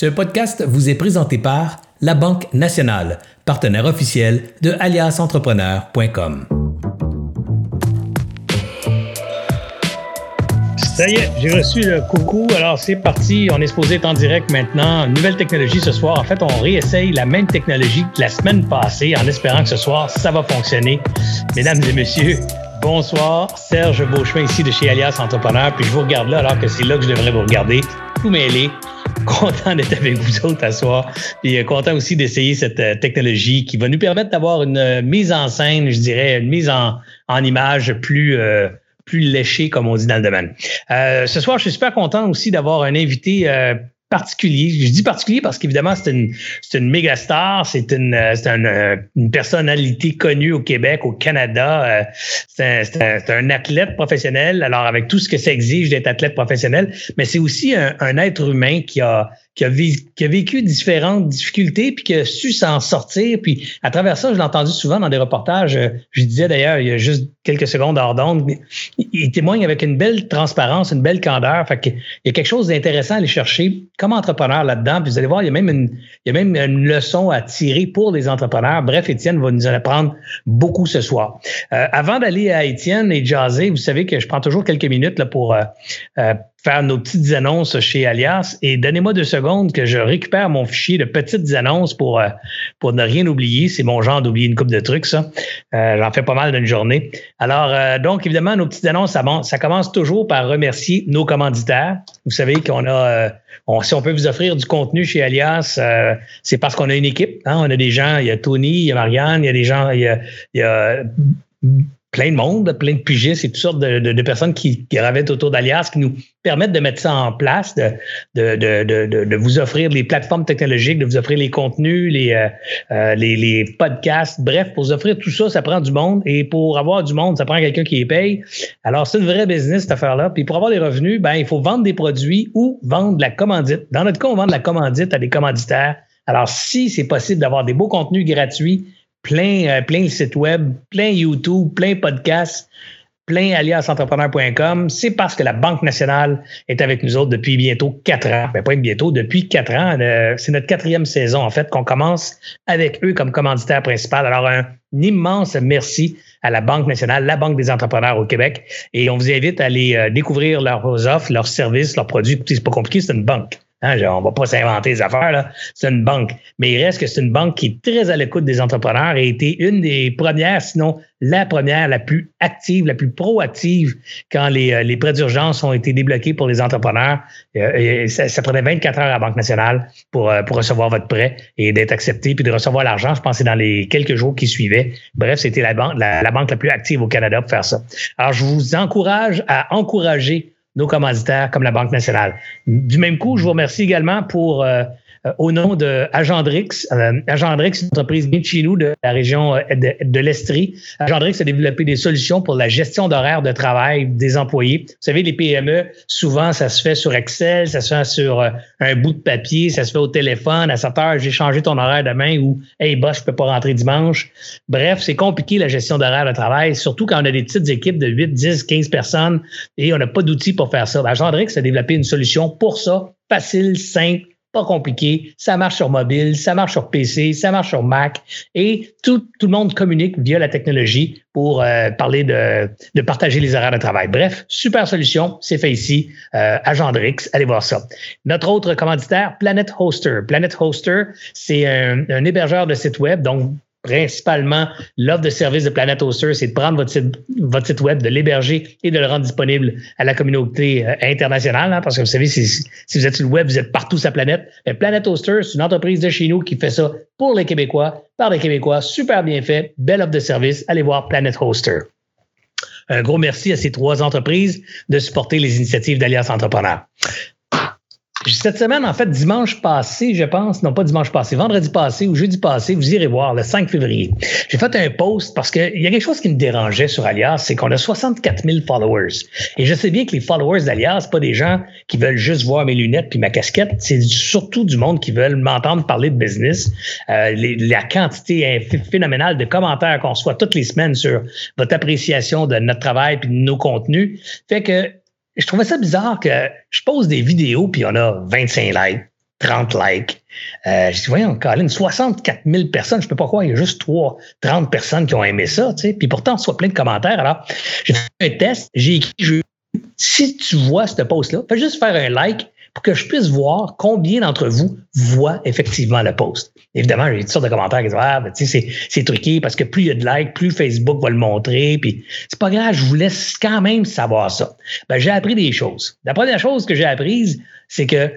Ce podcast vous est présenté par La Banque Nationale, partenaire officiel de aliasentrepreneur.com. Ça y est, j'ai reçu le coucou. Alors, c'est parti. On est supposé être en direct maintenant. Nouvelle technologie ce soir. En fait, on réessaye la même technologie que la semaine passée en espérant que ce soir, ça va fonctionner. Mesdames et messieurs, bonsoir. Serge Beauchemin ici de chez Alias Entrepreneur. Puis je vous regarde là alors que c'est là que je devrais vous regarder. Tout mêlé. Content d'être avec vous autres à soir. Puis euh, content aussi d'essayer cette euh, technologie qui va nous permettre d'avoir une euh, mise en scène, je dirais, une mise en, en image plus plus léché, comme on dit dans le domaine. Euh, ce soir, je suis super content aussi d'avoir un invité euh, particulier. Je dis particulier parce qu'évidemment, c'est une, c'est une méga star, c'est une, euh, c'est une, personnalité connue au Québec, au Canada. C'est un, c'est, un, athlète professionnel. Alors, avec tout ce que ça exige d'être athlète professionnel, mais c'est aussi un être humain qui a, qui a, vécu, différentes difficultés, puis qui a su s'en sortir. Puis à travers ça, je l'ai entendu souvent dans des reportages. Euh, je disais d'ailleurs, il y a juste quelques secondes hors d'onde, il témoigne avec une belle transparence, une belle candeur. Fait qu'il y a quelque chose d'intéressant à aller chercher comme entrepreneur là-dedans. Puis vous allez voir, il y a même une, il y a même une leçon à tirer pour les entrepreneurs. Bref, Étienne va nous en apprendre beaucoup ce soir. Euh, avant d'aller à Étienne et jaser, vous savez que je prends toujours quelques minutes là, pour euh, faire nos petites annonces chez Alias et donnez-moi deux secondes que je récupère mon fichier de petites annonces pour, euh, pour ne rien oublier. C'est mon genre d'oublier une coupe de trucs, ça. Euh, J'en fais pas mal d'une journée. Alors, euh, donc, évidemment, nos petites annonces, ça, ça commence toujours par remercier nos commanditaires. Vous savez qu'on a, euh, si on peut vous offrir du contenu chez Alias, c'est parce qu'on a une équipe. Hein? On a des gens, il y a Tony, il y a Marianne, il y a des gens, il y a, il y a plein de monde, plein de pigistes et toutes sortes de, de, personnes qui, qui autour d'Alias, qui nous permettent de mettre ça en place, de, de, de, vous offrir les plateformes technologiques, de vous offrir les contenus, les, euh, euh, les, les, podcasts. Bref, pour vous offrir tout ça, ça prend du monde. Et pour avoir du monde, ça prend quelqu'un qui les paye. Alors, c'est une vraie business, cette affaire-là. Puis pour avoir des revenus, ben, il faut vendre des produits ou vendre de la commandite. Dans notre cas, on vend de la commandite à des commanditaires. Alors, si c'est possible d'avoir des beaux contenus gratuits, plein, euh, plein le site web, plein YouTube, plein podcast, plein aliasentrepreneur.com, c'est parce que la Banque nationale est avec nous autres depuis bientôt quatre ans. Ben, pas bientôt, depuis quatre ans. Euh, c'est notre quatrième saison, en fait, qu'on commence avec eux comme commanditaire principal. Alors, un, immense merci à la Banque nationale, la Banque des entrepreneurs au Québec. Et on vous invite à aller euh, découvrir leurs offres, leurs services, leurs produits. C'est pas compliqué, c'est une banque. Hein, on va pas s'inventer les affaires, là. C'est une banque. Mais il reste que c'est une banque qui est très à l'écoute des entrepreneurs et a été une des premières, sinon la première, la plus active, la plus proactive quand les, euh, prêts d'urgence ont été débloqués pour les entrepreneurs. Euh, ça, prenait 24 heures à la Banque nationale pour, euh, pour recevoir votre prêt et d'être accepté puis de recevoir l'argent. Je pensais dans les quelques jours qui suivaient. Bref, c'était la banque, la banque la plus active au Canada pour faire ça. Alors, je vous encourage à encourager nos commanditaires comme la Banque nationale. Du même coup, je vous remercie également pour euh, euh, au nom de Agendrix. Euh, Agendrix, une entreprise bien de chez nous de la région euh, de, l'Estrie. Agendrix a développé des solutions pour la gestion d'horaire de travail des employés. Vous savez, les PME, souvent, ça se fait sur Excel, ça se fait sur un bout de papier, ça se fait au téléphone. À 7 heures, j'ai changé ton horaire demain ou Hey, boss, je peux pas rentrer dimanche. Bref, c'est compliqué la gestion d'horaire de travail, surtout quand on a des petites équipes de 8, 10, 15 personnes et on n'a pas d'outils pour faire ça. Agendrix a développé une solution pour ça, facile, simple, pas compliqué. Ça marche sur mobile, ça marche sur PC, ça marche sur Mac et tout, tout le monde communique via la technologie pour euh, parler de, de partager les horaires de travail. Bref, super solution, c'est fait ici, euh, Agendrix, allez voir ça. Notre autre commanditaire, Planet Hoster. Planet Hoster, c'est un, un hébergeur de site web, donc principalement l'offre de service de Planet Hoster, c'est de prendre votre site, web, de l'héberger et de le rendre disponible à la communauté euh, internationale. Hein, parce que vous savez, si, vous êtes sur le web, vous êtes partout sur la planète. Planet Hoster, c'est une entreprise de chez nous qui fait ça pour les Québécois, par les Québécois, super bien fait, belle offre de service. Allez voir Planet Hoster. Un gros merci à ces trois entreprises de supporter les initiatives d'Alliance Entrepreneurs. Cette semaine, en fait, dimanche passé, je pense, non pas dimanche passé, vendredi passé ou jeudi passé, vous irez voir, le 5 février. J'ai fait un post parce qu'il y a quelque chose qui me dérangeait sur Alias, c'est qu'on a 64 000 followers. Et je sais bien que les followers d'Alias, pas des gens qui veulent juste voir mes lunettes puis ma casquette, c'est surtout du monde qui veulent m'entendre parler de business. Euh, la quantité phénoménale de commentaires qu'on reçoit toutes les semaines sur votre appréciation de notre travail puis de nos contenus fait que je trouvais ça bizarre que je pose des vidéos puis on a 25 likes, 30 likes. Euh, je dis, voyons, Colin, 64 000 personnes, je peux pas croire, il y a juste 3, 30 personnes qui ont aimé ça, tu sais. Puis pourtant, on soit plein de commentaires. Alors, j'ai fait un test, j'ai écrit, si tu vois ce post-là, fais juste faire un like pour que je puisse voir combien d'entre vous voient effectivement le post. Évidemment, j'ai toutes sortes de commentaires qui disent Ah, ben, tu sais, c'est truqué parce que plus il y a de likes, plus Facebook va le montrer. Puis c'est pas grave, je vous laisse quand même savoir ça. Ben, j'ai appris des choses. La première chose que j'ai apprise, c'est que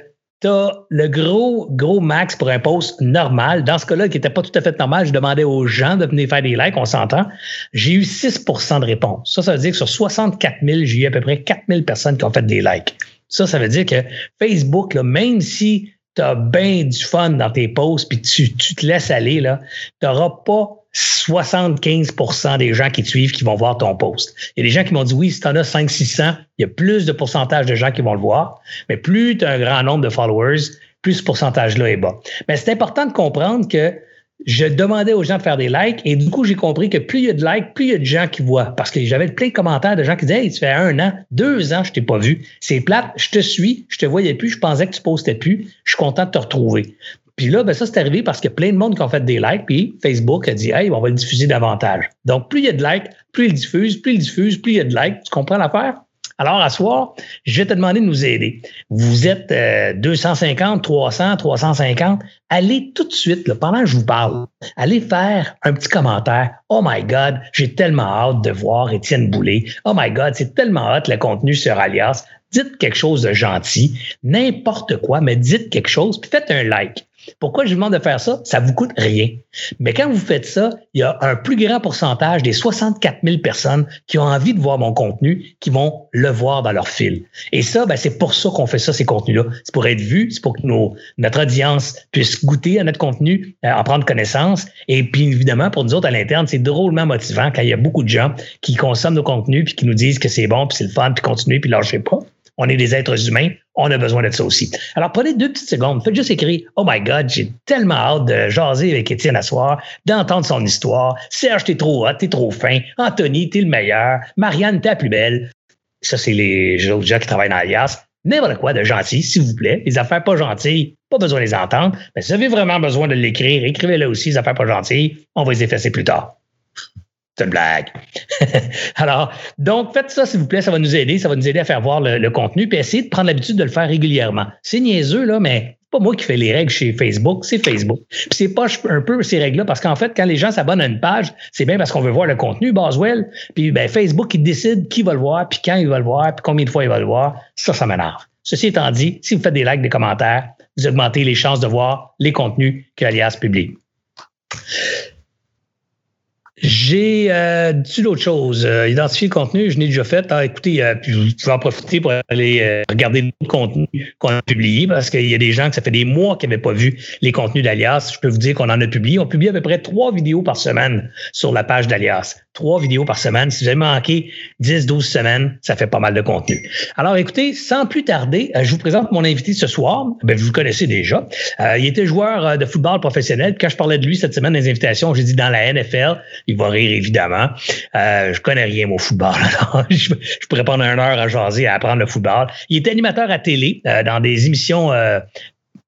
tu as le gros, gros max pour un post normal. Dans ce cas-là, qui n'était pas tout à fait normal, je demandais aux gens de venir faire des likes, on s'entend. J'ai eu 6% de réponses. Ça, ça veut dire que sur 64 000, j'ai eu à peu près 4 000 personnes qui ont fait des likes. Ça, ça veut dire que Facebook, là, même si tu as bien du fun dans tes posts puis tu, tu te laisses aller, tu n'auras pas 75% des gens qui te suivent qui vont voir ton post. Il y a des gens qui m'ont dit oui, si tu en as 5 600, il y a plus de pourcentage de gens qui vont le voir, mais plus tu as un grand nombre de followers, plus ce pourcentage-là est bas. Mais c'est important de comprendre que je demandais aux gens de faire des likes et du coup, j'ai compris que plus il y a de likes, plus il y a de gens qui voient. Parce que j'avais plein de commentaires de gens qui disaient Hey, tu fais un an, deux ans, je t'ai pas vu. C'est plate, je te suis, je te voyais plus, je pensais que tu postais plus, je suis content de te retrouver. Puis là, ben ça, c'est arrivé parce que plein de monde qui ont fait des likes, puis Facebook a dit Hey, on va le diffuser davantage. Donc, plus il y a de likes, plus il diffuse, plus il diffuse, plus il y a de likes. Tu comprends l'affaire? Alors, à soir, je vais te demander de nous aider. Vous êtes 250, 300, 350. Allez tout de suite, pendant que je vous parle, allez faire un petit commentaire. Oh my God, j'ai tellement hâte de voir Étienne Boulay. Oh my God, c'est tellement hâte le contenu sur Alias. Dites quelque chose de gentil, n'importe quoi, mais dites quelque chose, puis faites un like. Pourquoi je vous demande de faire ça? Ça vous coûte rien. Mais quand vous faites ça, il y a un plus grand pourcentage des 64 000 personnes qui ont envie de voir mon contenu, qui vont le voir dans leur fil. Et ça, ben, c'est pour ça qu'on fait ça, ces contenus-là. C'est pour être vu, c'est pour que notre audience puisse goûter à notre contenu, euh, en prendre connaissance. Et puis, évidemment, pour nous autres à l'interne, c'est drôlement motivant quand il y a beaucoup de gens qui consomment nos contenus puis qui nous disent que c'est bon, puis c'est le fun, puis continuer, puis lâchez pas. On est des êtres humains, on a besoin de ça aussi. Alors, prenez deux petites secondes, faites juste écrire Oh my God, j'ai tellement hâte de jaser avec Étienne à soir, d'entendre son histoire. Serge, t'es trop hot, t'es trop fin. Anthony, t'es le meilleur. Marianne, t'es la plus belle. Ça, c'est les autres gens qui travaillent dans Alias. N'importe quoi de gentil, s'il vous plaît. Les affaires pas gentilles, pas besoin de les entendre. Mais si vous avez vraiment besoin de l'écrire, écrivez-le aussi, les affaires pas gentilles. On va les effacer plus tard. C'est une blague. Alors, donc, faites ça, s'il vous plaît. Ça va nous aider. Ça va nous aider à faire voir le, contenu. Puis essayez de prendre l'habitude de le faire régulièrement. C'est niaiseux, là, mais pas moi qui fais les règles chez Facebook, c'est Facebook. Puis c'est pas un peu ces règles-là, parce qu'en fait, quand les gens s'abonnent à une page, c'est bien parce qu'on veut voir le contenu, Boswell. Puis ben, Facebook, il décide qui va le voir, puis quand il va le voir, puis combien de fois il va le voir. Ça, ça m'énerve. Ceci étant dit, si vous faites des likes, des commentaires, vous augmentez les chances de voir les contenus que Alias publie. J'ai euh, dit d'autres choses. Euh, identifier le contenu, je n'ai déjà fait. Ah, écoutez, euh, puis je vais en profiter pour aller euh, regarder le contenu qu'on a publié parce qu'il y a des gens que ça fait des mois qui n'avaient pas vu les contenus d'Alias. Je peux vous dire qu'on en a publié. On publie à peu près trois vidéos par semaine sur la page d'Alias. Trois vidéos par semaine. Si vous avez manqué 10, 12 semaines, ça fait pas mal de contenu. Alors écoutez, sans plus tarder, je vous présente mon invité ce soir. Ben, vous le connaissez déjà. il était joueur de football professionnel. Quand je parlais de lui cette semaine les invitations, j'ai dit dans la NFL il va rire évidemment. Euh, je connais rien au football. je, pourrais prendre une heure à jaser, à apprendre le football. Il est animateur à télé euh, dans des émissions euh,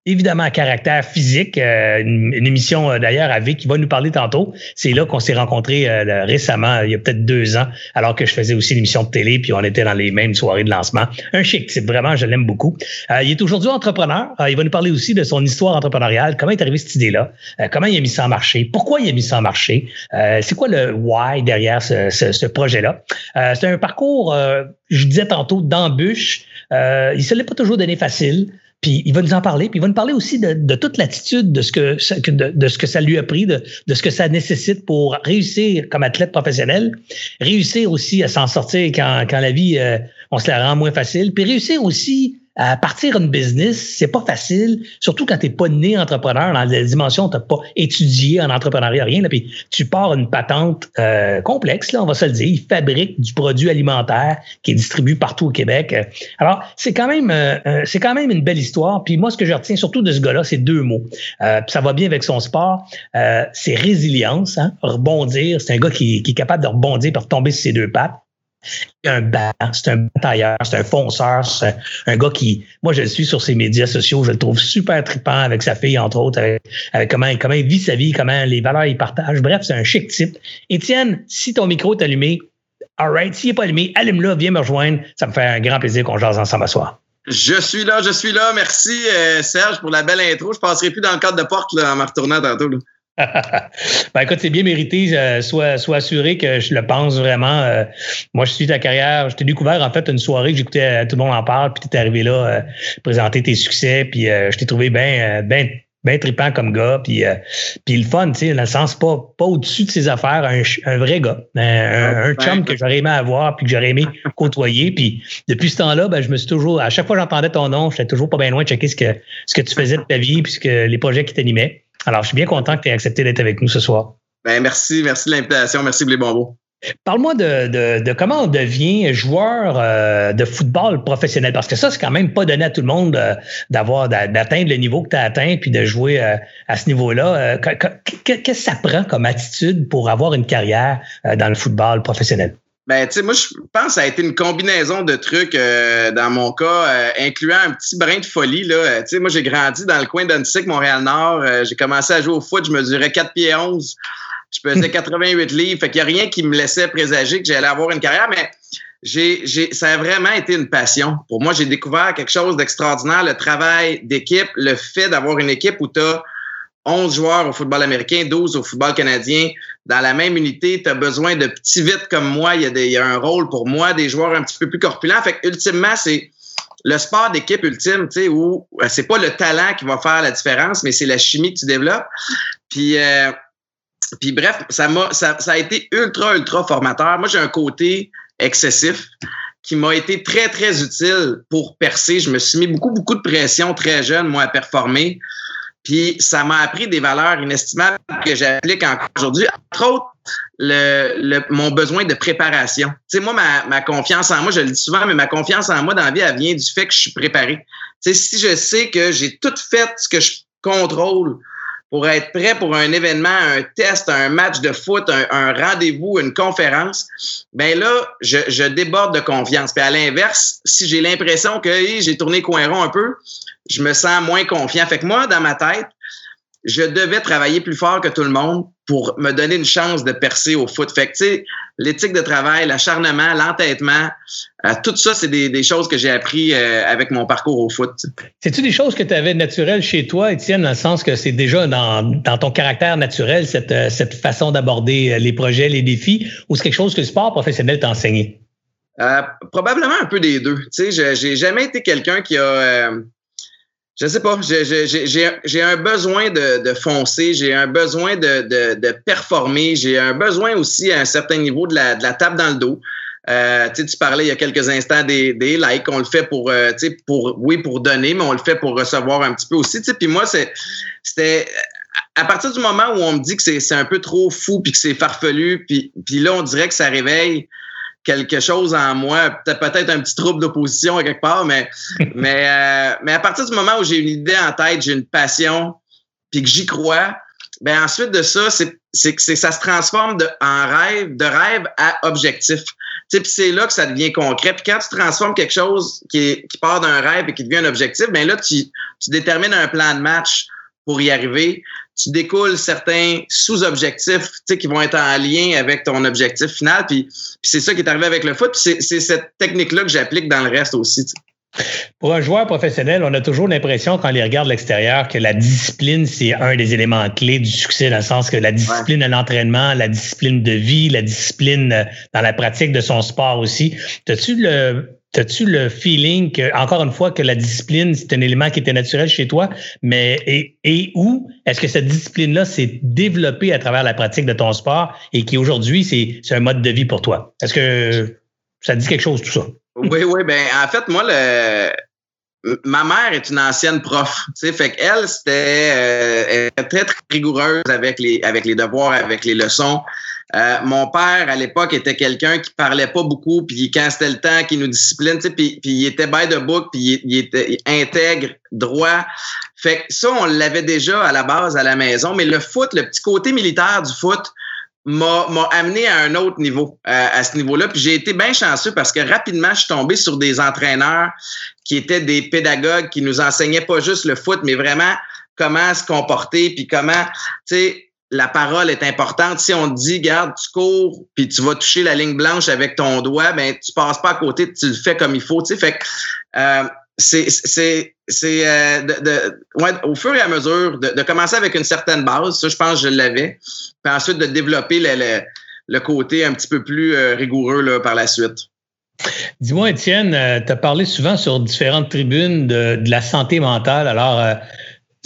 évidemment à caractère physique, euh, une, émission euh, d'ailleurs avec qui va nous parler tantôt. C'est là qu'on s'est rencontrés euh, récemment, il y a peut-être deux ans, alors que je faisais aussi l'émission de télé, puis on était dans les mêmes soirées de lancement. Un chic c'est vraiment, je l'aime beaucoup. il est aujourd'hui entrepreneur. il va nous parler aussi de son histoire entrepreneuriale, comment est arrivé cette idée-là, comment il a mis ça en marché, pourquoi il a mis ça en marché, c'est quoi le why derrière ce, ce, projet-là? c'est un parcours, je disais tantôt, d'embûche. il se l'est pas toujours donné facile. Puis il va nous en parler, puis il va nous parler aussi de, toute l'attitude de ce que ça lui a pris, de, ce que ça nécessite pour réussir comme athlète professionnel, réussir aussi à s'en sortir quand, quand la vie euh, on se la rend moins facile, puis réussir aussi à partir une business, c'est pas facile, surtout quand tu pas né entrepreneur dans la dimension, tu pas étudié en entrepreneuriat, rien. Là, puis tu pars une patente euh, complexe, là, on va se le dire. Il fabrique du produit alimentaire qui est distribué partout au Québec. Alors, c'est quand même euh, euh, c'est quand même une belle histoire. Puis moi, ce que je retiens surtout de ce gars-là, c'est deux mots. ça va bien avec son sport. c'est résilience, hein, rebondir. C'est un gars qui, qui est capable de rebondir pour tomber sur ses deux pattes. Un bat, c'est un batailleur, c'est un fonceur, c'est un, gars qui, moi, je le suis sur ses médias sociaux, je le trouve super trippant avec sa fille, entre autres, avec, comment, comment il vit sa vie, comment les valeurs il partage. Bref, c'est un chic type. Étienne, si ton micro est allumé, alright, s'il n'est pas allumé, allume-le, viens me rejoindre. Ça me fait un grand plaisir qu'on jase ensemble à soir. Je suis là, je suis là. Merci, euh, Serge, pour la belle intro. Je passerai plus dans le cadre de porte là, en me retournant tantôt. ben écoute, c'est bien mérité. Euh, sois, assuré que je le pense vraiment. Euh, moi, je suis ta carrière. Je t'ai découvert en fait une soirée que j'écoutais euh, tout le monde en parle, puis tu es arrivé là présenter tes succès, puis je t'ai trouvé bien ben, ben trippant comme gars, puis, puis le fun, tu sais, dans le sens pas, pas au-dessus de ses affaires, un, vrai gars, un, ah, chum que j'aurais aimé avoir, puis que j'aurais aimé côtoyer. Puis depuis ce temps-là, ben, je me suis toujours, à chaque fois que j'entendais ton nom, j'étais toujours pas bien loin de checker ce que, ce que tu faisais de ta vie, puis les projets qui t'animaient. Alors, je suis bien content que tu aies accepté d'être avec nous ce soir. Ben, merci, merci de l'invitation. Merci, Bonbon. Parle-moi de, comment on devient joueur euh, de football professionnel, parce que ça, c'est quand même pas donné à tout le monde euh, d'avoir d'atteindre le niveau que tu as atteint puis de jouer euh, à ce niveau-là. Qu'est-ce que ça prend comme attitude pour avoir une carrière dans le football professionnel? Ben, tu sais, moi, je pense que ça a été une combinaison de trucs, euh, dans mon cas, euh, incluant un petit brin de folie. Là. Euh, tu sais, moi, j'ai grandi dans le coin d'Annecy, Montréal-Nord. j'ai commencé à jouer au foot, je mesurais 4 pieds 11. Je pesais 88 livres. Fait qu'il n'y a rien qui me laissait présager que j'allais avoir une carrière, mais j'ai, j'ai, ça a vraiment été une passion. Pour moi, j'ai découvert quelque chose d'extraordinaire, le travail d'équipe, le fait d'avoir une équipe où tu as 11 joueurs au football américain, 12 au football canadien. Dans la même unité, tu as besoin de petits vites comme moi. Il y, a des, il un rôle pour moi, des joueurs un petit peu plus corpulents. Fait que, ultimement, c'est le sport d'équipe ultime, tu sais, où euh, c'est pas le talent qui va faire la différence, mais c'est la chimie que tu développes. Puis, euh, puis bref, ça m'a, ça a été ultra, ultra formateur. Moi, j'ai un côté excessif qui m'a été très, très utile pour percer. Je me suis mis beaucoup, beaucoup de pression très jeune, moi, à performer. Puis ça m'a appris des valeurs inestimables que j'applique encore aujourd'hui. Entre autres, le, mon besoin de préparation. Tu sais, moi, ma, ma, confiance en moi, je le dis souvent, mais ma confiance en moi dans la vie, elle vient du fait que je suis préparé. Tu sais, si je sais que j'ai tout fait ce que je contrôle pour être prêt pour un événement, un test, un match de foot, un, rendez-vous, une conférence, ben là, je, je, déborde de confiance. Puis à l'inverse, si j'ai l'impression que j'ai tourné coin rond un peu, je me sens moins confiant. Fait que moi, dans ma tête, je devais travailler plus fort que tout le monde pour me donner une chance de percer au foot. Fait que, tu sais, l'éthique de travail, l'acharnement, l'entêtement, euh, tout ça, c'est des, choses que j'ai appris euh, avec mon parcours au foot. C'est-tu des choses que tu avais naturelles chez toi, Étienne, dans le sens que c'est déjà dans, dans, ton caractère naturel, cette, euh, cette façon d'aborder les projets, les défis, ou c'est quelque chose que le sport professionnel t'a enseigné? probablement un peu des deux. Tu sais, j'ai jamais été quelqu'un qui a je sais pas, j'ai un besoin de, de foncer, j'ai un besoin de, de, de performer, j'ai un besoin aussi à un certain niveau de la, de la table dans le dos. Euh, tu parlais il y a quelques instants des, des likes, on le fait pour, euh, pour, oui, pour donner, mais on le fait pour recevoir un petit peu aussi. Puis moi, c'était à partir du moment où on me dit que c'est un peu trop fou, puis que c'est farfelu, puis là, on dirait que ça réveille quelque chose en moi, peut-être peut-être un petit trouble d'opposition à quelque part, mais mais euh, mais à partir du moment où j'ai une idée en tête, j'ai une passion, puis que j'y crois, ben ensuite de ça, c'est c'est que ça se transforme de en rêve, de rêve à objectif. Tu sais, puis c'est là que ça devient concret. Puis quand tu transformes quelque chose qui, qui part d'un rêve et qui devient un objectif, ben là tu tu détermines un plan de match pour y arriver tu découles certains sous-objectifs qui vont être en lien avec ton objectif final. Puis, c'est ça qui est arrivé avec le foot. C'est cette technique-là que j'applique dans le reste aussi. Pour un joueur professionnel, on a toujours l'impression, quand on les regarde de l'extérieur, que la discipline, c'est un des éléments clés du succès, dans le sens que la discipline à l'entraînement, la discipline de vie, la discipline euh, dans la pratique de son sport aussi. As-tu le, As-tu le feeling que, encore une fois, que la discipline, c'est un élément qui était naturel chez toi, mais et, et où est-ce que cette discipline-là s'est développée à travers la pratique de ton sport et qui aujourd'hui, c'est un mode de vie pour toi? Est-ce que ça dit quelque chose, tout ça? Oui, oui, ben en fait, moi, le, ma mère est une ancienne prof, tu sais, fait qu'elle, c'était euh, très, très rigoureuse avec les, avec les devoirs, avec les leçons. Euh, mon père, à l'époque, était quelqu'un qui parlait pas beaucoup, puis quand c'était le temps, qui nous discipline, puis il était by the book, puis il, était intègre, droit. Fait que ça, on l'avait déjà à la base à la maison, mais le foot, le petit côté militaire du foot, m'a amené à un autre niveau, euh, à ce niveau-là. Puis j'ai été bien chanceux parce que rapidement, je suis tombé sur des entraîneurs qui étaient des pédagogues qui nous enseignaient pas juste le foot, mais vraiment comment se comporter, puis comment, tu sais, la parole est importante. Si on te dit, garde, tu cours, puis tu vas toucher la ligne blanche avec ton doigt, ben tu passes pas à côté, tu le fais comme il faut. Tu sais, fait euh, c'est c'est euh, ouais, au fur et à mesure de, commencer avec une certaine base. Ça, je pense, que je l'avais. Puis ensuite de développer le, le, côté un petit peu plus euh, rigoureux là, par la suite. Dis-moi, Étienne, euh, tu as parlé souvent sur différentes tribunes de, de la santé mentale. Alors,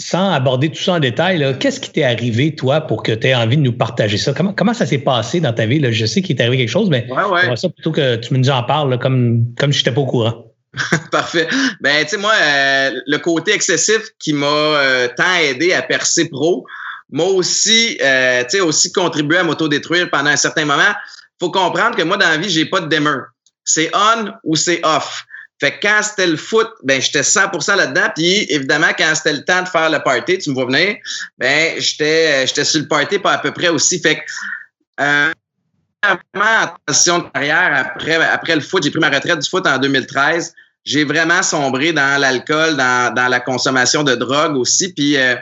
sans aborder tout ça en détail, qu'est-ce qui t'est arrivé, toi, pour que tu aies envie de nous partager ça? Comment, comment ça s'est passé dans ta vie? Là? Je sais qu'il t'est arrivé quelque chose, mais ouais, ouais. ça plutôt que tu nous en parles là, comme, comme je n'étais pas au courant. Parfait. Ben, tu sais, moi, euh, le côté excessif qui m'a euh, tant aidé à percer pro, m'a aussi, euh, tu sais, aussi contribué à m'autodétruire pendant un certain moment. Faut comprendre que moi, dans la vie, j'ai pas de dimmer. C'est on ou c'est off. Fait que quand c'était le foot, ben j'étais 100% là-dedans. Puis évidemment, quand c'était le temps de faire le party, tu me vois venir, ben j'étais j'étais sur le party pas à peu près aussi. Fait que euh, en transition de carrière après après le foot, j'ai pris ma retraite du foot en 2013. J'ai vraiment sombré dans l'alcool, dans, dans la consommation de drogue aussi. Puis euh,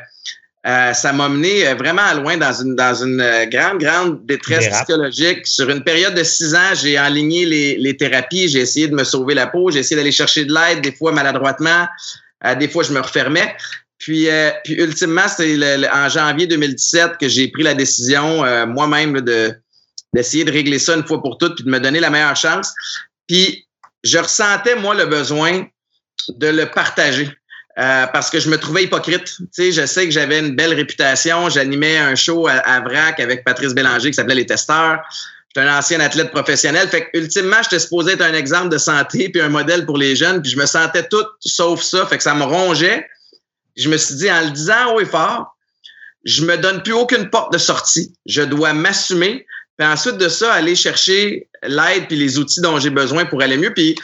euh, ça m'a mené vraiment loin dans une, dans une grande, grande détresse psychologique. Sur une période de six ans, j'ai enligné les, les thérapies, j'ai essayé de me sauver la peau, j'ai essayé d'aller chercher de l'aide, des fois maladroitement, euh, des fois je me refermais. Puis, euh, puis ultimement, c'est en janvier 2017 que j'ai pris la décision euh, moi-même de d'essayer de régler ça une fois pour toutes, puis de me donner la meilleure chance. Puis je ressentais, moi, le besoin de le partager. Euh, parce que je me trouvais hypocrite. Tu sais, je sais que j'avais une belle réputation. J'animais un show à, à, Vrac avec Patrice Bélanger qui s'appelait Les Testeurs. J'étais un ancien athlète professionnel. Fait que, ultimement, j'étais supposé être un exemple de santé puis un modèle pour les jeunes. Puis je me sentais tout sauf ça. Fait que ça me rongeait. Je me suis dit, en le disant haut et fort, je me donne plus aucune porte de sortie. Je dois m'assumer. Puis ensuite de ça, aller chercher l'aide puis les outils dont j'ai besoin pour aller mieux. Puis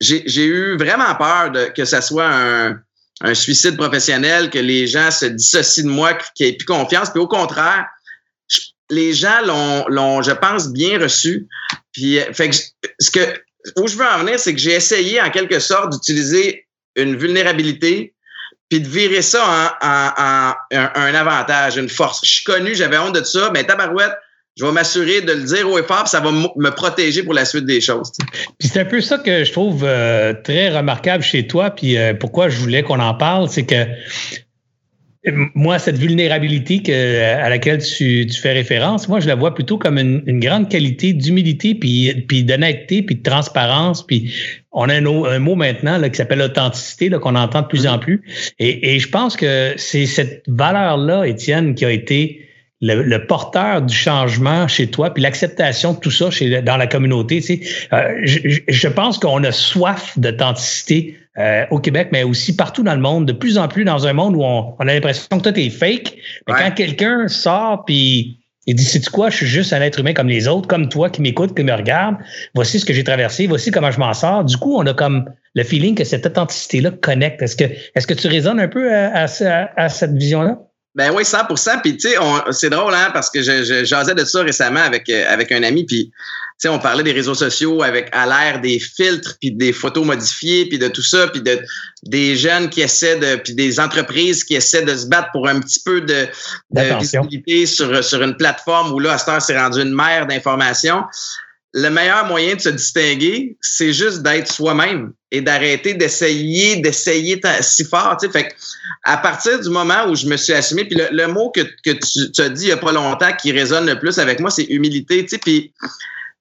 j'ai eu vraiment peur de que ça soit un un suicide professionnel, que les gens se dissocient de moi, qu'il n'y ait plus confiance. Puis au contraire, les gens l'ont, je pense, bien reçu. Puis, euh, fait que, ce que, où je veux en venir, c'est que j'ai essayé, en quelque sorte, d'utiliser une vulnérabilité puis de virer ça en, en, en un, avantage, une force. Je suis connu, j'avais honte de ça, mais tabarouette, je vais m'assurer de le dire et fort, ça va me protéger pour la suite des choses. Puis c'est un peu ça que je trouve euh, très remarquable chez toi, puis euh, pourquoi je voulais qu'on en parle, c'est que moi, cette vulnérabilité que, à laquelle tu, tu, fais référence, moi, je la vois plutôt comme une, une grande qualité d'humilité, puis, puis d'honnêteté, puis de transparence. Puis on a un, un mot maintenant là, qui s'appelle authenticité, qu'on entend de plus en plus. Et, et je pense que c'est cette valeur-là, Étienne, qui a été le, le, porteur du changement chez toi, puis l'acceptation de tout ça chez, dans la communauté. Tu sais, euh, je, je, pense qu'on a soif d'authenticité euh, au Québec, mais aussi partout dans le monde, de plus en plus dans un monde où on, on a l'impression que tout est fake. Mais ouais. quand quelqu'un sort puis il dit, c'est quoi, je suis juste un être humain comme les autres, comme toi qui m'écoute, qui me regarde. Voici ce que j'ai traversé, voici comment je m'en sors. Du coup, on a comme le feeling que cette authenticité-là connecte. Est-ce que, est-ce que tu résonnes un peu à, à, à cette vision-là? Ben oui, 100% Puis tu sais, c'est drôle, hein, parce que je, je jasais de ça récemment avec euh, avec un ami. Puis tu sais, on parlait des réseaux sociaux avec à l'ère des filtres, puis des photos modifiées, puis de tout ça, puis de des jeunes qui essaient de, puis des entreprises qui essaient de se battre pour un petit peu de, de visibilité sur sur une plateforme où là, à cette heure, c'est rendu une mer d'informations le meilleur moyen de se distinguer, c'est juste d'être soi-même et d'arrêter d'essayer, d'essayer si fort. Tu sais. Fait à partir du moment où je me suis assumé, puis le, le mot que, que tu, as dit il n'y a pas longtemps qui résonne le plus avec moi, c'est humilité. Tu sais. Puis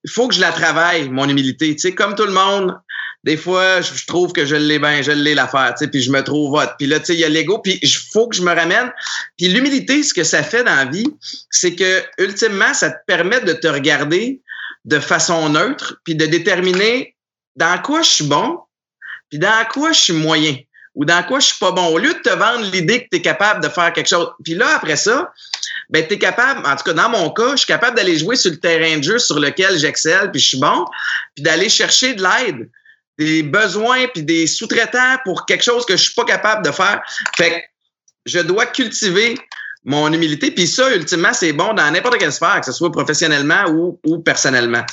il faut que je la travaille, mon humilité. Tu sais. Comme tout le monde, des fois, je, trouve que je l'ai bien, je l'ai l'affaire, tu sais, puis je me trouve vote. Puis là, tu sais, il y a l'ego, puis il faut que je me ramène. Puis l'humilité, ce que ça fait dans la vie, c'est que ultimement, ça te permet de te regarder de façon neutre, puis de déterminer dans quoi je suis bon, puis dans quoi je suis moyen, ou dans quoi je suis pas bon. Au lieu de te vendre l'idée que tu es capable de faire quelque chose. Puis là, après ça, ben, tu es capable, en tout cas dans mon cas, je suis capable d'aller jouer sur le terrain de jeu sur lequel j'excelle, puis je suis bon, puis d'aller chercher de l'aide, des besoins, puis des sous-traitants pour quelque chose que je suis pas capable de faire. Fait que je dois cultiver mon humilité. Puis ça, ultimement, c'est bon dans n'importe quelle sphère, que ce soit professionnellement ou, ou personnellement.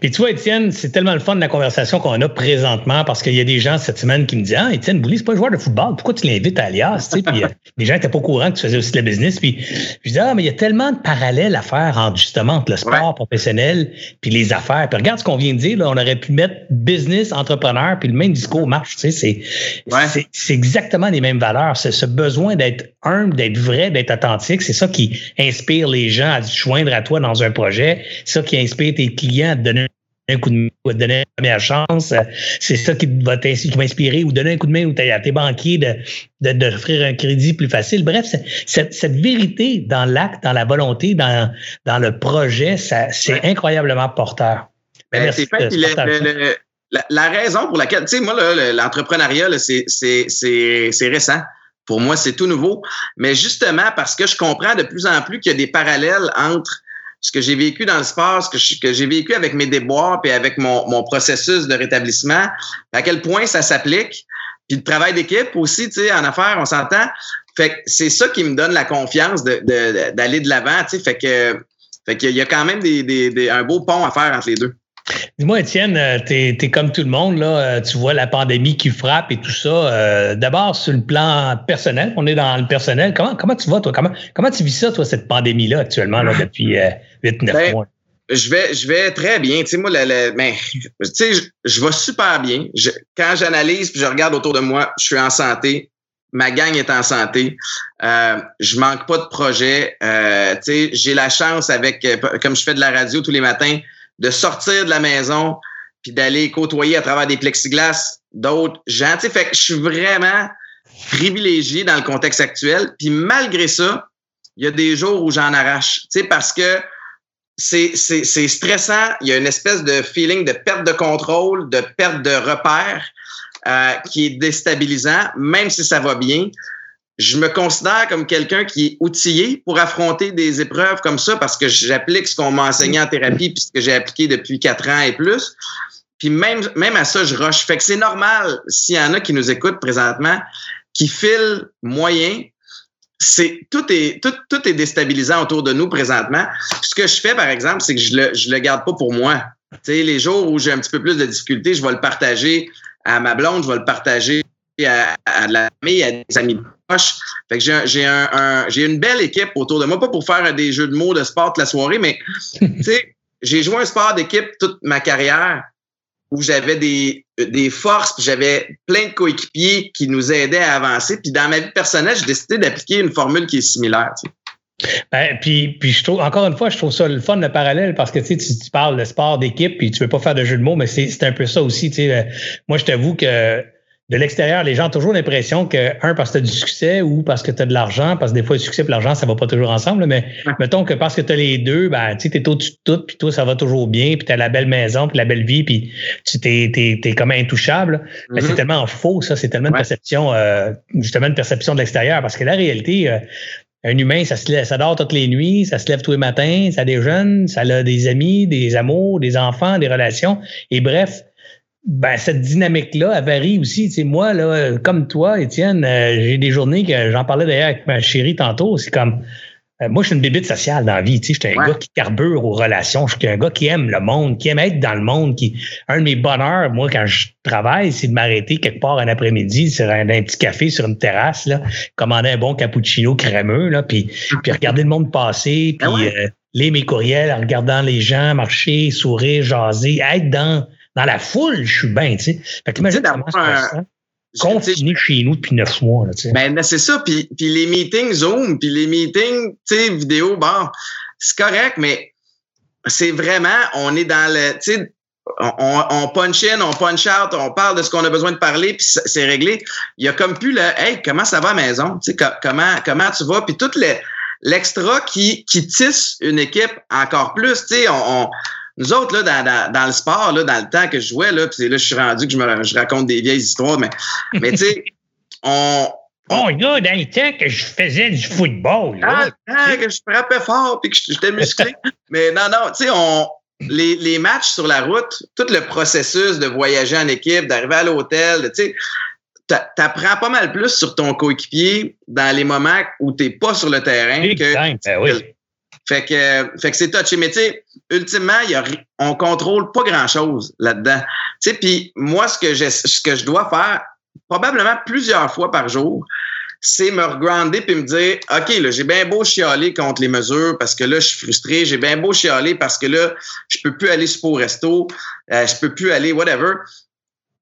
Puis tu vois, Étienne, c'est tellement le fun de la conversation qu'on a présentement parce qu'il y a des gens cette semaine qui me disent Ah, Étienne Boulay, c'est pas un joueur de football, pourquoi tu l'invites à Alias? puis euh, les gens n'étaient pas au courant que tu faisais aussi de la business. Puis je dis Ah, mais il y a tellement de parallèles à faire entre justement entre le sport professionnel puis les affaires. Puis regarde ce qu'on vient de dire, là, on aurait pu mettre business, entrepreneur, puis le même discours marche. Tu sais, c'est, c'est, exactement les mêmes valeurs. C'est ce besoin d'être humble, d'être vrai, d'être authentique. C'est ça qui inspire les gens à se joindre à toi dans un projet. C'est ça qui inspire tes clients donner un coup de main ou te donner une première chance. C'est ça qui va t'inspirer ou donner un coup de main ou à tes banquiers de, d'offrir un crédit plus facile. Bref, cette, cette vérité dans l'acte, dans la volonté, dans, dans le projet, ça, c'est incroyablement porteur. Ben, c'est fait, la, raison pour laquelle, tu sais, moi, l'entrepreneuriat, c'est, c'est, c'est, c'est récent. Pour moi, c'est tout nouveau. Mais justement, parce que je comprends de plus en plus qu'il y a des parallèles entre ce que j'ai vécu dans le sport, ce que, j'ai vécu avec mes déboires et avec mon, mon, processus de rétablissement, à quel point ça s'applique. Puis le travail d'équipe aussi, tu sais, en affaires, on s'entend. Fait que c'est ça qui me donne la confiance d'aller de, de, l'avant, tu sais. Fait que, fait qu'il y a quand même des, des, un beau pont à faire entre les deux. Dis-moi, Étienne, euh, tu es, comme tout le monde, là, euh, tu vois la pandémie qui frappe et tout ça. Euh, d'abord, sur le plan personnel, on est dans le personnel. Comment, comment tu vois, toi? Comment, comment tu vis ça, toi, cette pandémie-là, actuellement, là, depuis 8-9 ben, mois? Je vais, je vais très bien. Tu sais, moi, le, ben, tu sais, je, vais super bien. quand j'analyse puis je regarde autour de moi, je suis en santé. Ma gang est en santé. Euh, je manque pas de projet. tu sais, j'ai la chance avec, comme je fais de la radio tous les matins, de sortir de la maison puis d'aller côtoyer à travers des plexiglas d'autres gens. Tu que je suis vraiment privilégié dans le contexte actuel. Puis malgré ça, il y a des jours où j'en arrache. Tu parce que c'est, c'est, stressant. Il y a une espèce de feeling de perte de contrôle, de perte de repère euh, qui est déstabilisant, même si ça va bien je me considère comme quelqu'un qui est outillé pour affronter des épreuves comme ça parce que j'applique ce qu'on m'a enseigné en thérapie puis ce que j'ai appliqué depuis quatre ans et plus. Puis même, même à ça, je rush. Fait que c'est normal s'il y en a qui nous écoutent présentement, qui filent moyen. C'est tout est tout, tout est déstabilisant autour de nous présentement. ce que je fais, par exemple, c'est que je le, je le garde pas pour moi. Tu sais, les jours où j'ai un petit peu plus de difficultés, je vais le partager à ma blonde, je vais le partager à, à la famille, à des amis proches. Fait que j'ai un, j'ai une belle équipe autour de moi, pas pour faire des jeux de mots de sport toute la soirée, mais tu sais, j'ai joué un sport d'équipe toute ma carrière où j'avais des, des forces, puis j'avais plein de coéquipiers qui nous aidaient à avancer. Puis dans ma vie personnelle, j'ai décidé d'appliquer une formule qui est similaire. Tu ben, puis, puis je trouve, encore une fois, je trouve ça le fun, le parallèle, parce que tu, tu parles de sport d'équipe, puis tu veux pas faire de jeu de mots, mais c'est un peu ça aussi. Tu sais, moi, je t'avoue que de l'extérieur, les gens ont toujours l'impression que, un, parce que tu as du succès ou parce que tu as de l'argent, parce que des fois, le succès et l'argent, ça va pas toujours ensemble, mais mettons que parce que tu as les deux, ben, tu es au-dessus de tout, puis toi, ça va toujours bien, puis tu as la belle maison, puis la belle vie, puis tu t'es, t'es, comme intouchable. Mais c'est mm-hmm. tellement faux, ça, c'est tellement une perception, euh, justement, une perception de l'extérieur, parce que la réalité, euh, un humain, ça se lève, ça dort toutes les nuits, ça se lève tous les matins, ça a des jeunes, ça a des amis, des amours, des enfants, des relations. Et bref, ben, cette dynamique-là, elle varie aussi. Tu sais, moi, là, comme toi, Étienne, euh, j'ai des journées que j'en parlais d'ailleurs avec ma chérie tantôt. C'est comme euh, moi, je suis une bébite sociale dans la vie. Tu sais, je suis un gars qui carbure aux relations. Je suis un gars qui aime le monde, qui aime être dans le monde. Qui, un de mes bonheurs, moi, quand je travaille, c'est de m'arrêter quelque part un après-midi sur un, petit café sur une terrasse, là, commander un bon cappuccino crémeux, là, puis, puis regarder le monde passer, puis ah euh, lire mes courriels en regardant les gens marcher, sourire, jaser, être dans dans la foule, je suis bien, tu sais. Fait que imagine comment ça Confiné chez nous depuis neuf mois, tu sais. Ben, c'est ça. Puis, puis les meetings Zoom, puis les meetings, tu sais, vidéo, bon, c'est correct, mais c'est vraiment, on est dans le, tu sais, on, on, punch in, on punch out, on parle de ce qu'on a besoin de parler, puis c'est réglé. Il y a comme plus le Hey, comment ça va à la maison? Tu sais, comment, comment tu vas? Puis tout l'extra qui, qui tisse une équipe encore plus. Tu sais, on, nous autres, là, dans, dans, le sport, là, dans le temps que je jouais, là, puis là, je suis rendu que je, me, je raconte des vieilles histoires, mais, mais tu sais, on, Bon, là, dans le temps que je faisais du football. Là, ah, que je frappais fort puis que j'étais musclé. mais non, non, tu sais, on, les, les matchs sur la route, tout le processus de voyager en équipe, d'arriver à l'hôtel, tu sais, apprends pas mal plus sur ton coéquipier dans les moments où tu n'es pas sur le terrain que. Ben oui. Fait que, fait que c'est touché. Mais tu sais, ultimement, y a, on contrôle pas grand-chose là-dedans. Tu sais, puis moi, ce que, ce que je dois faire, probablement plusieurs fois par jour, c'est me regrounder puis me dire OK, là, j'ai bien beau chialer contre les mesures parce que là, je suis frustré. J'ai bien beau chialer parce que là, je peux plus aller super au resto. Euh, je peux plus aller, whatever.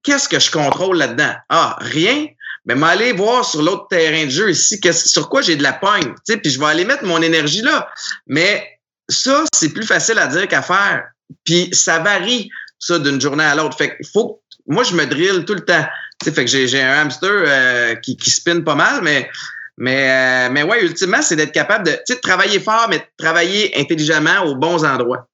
Qu'est-ce que je contrôle là-dedans? Ah, rien. Mais m'aller voir sur l'autre terrain de jeu ici, sur quoi j'ai de la pogne, puis je vais aller mettre mon énergie là. Mais ça, c'est plus facile à dire qu'à faire. Puis ça varie, ça, d'une journée à l'autre. Fait que faut moi, je me drille tout le temps. fait que j'ai un hamster euh, qui, qui spin pas mal, mais mais, euh, mais ouais, ultimement, c'est d'être capable de, de travailler fort, mais de travailler intelligemment aux bons endroits.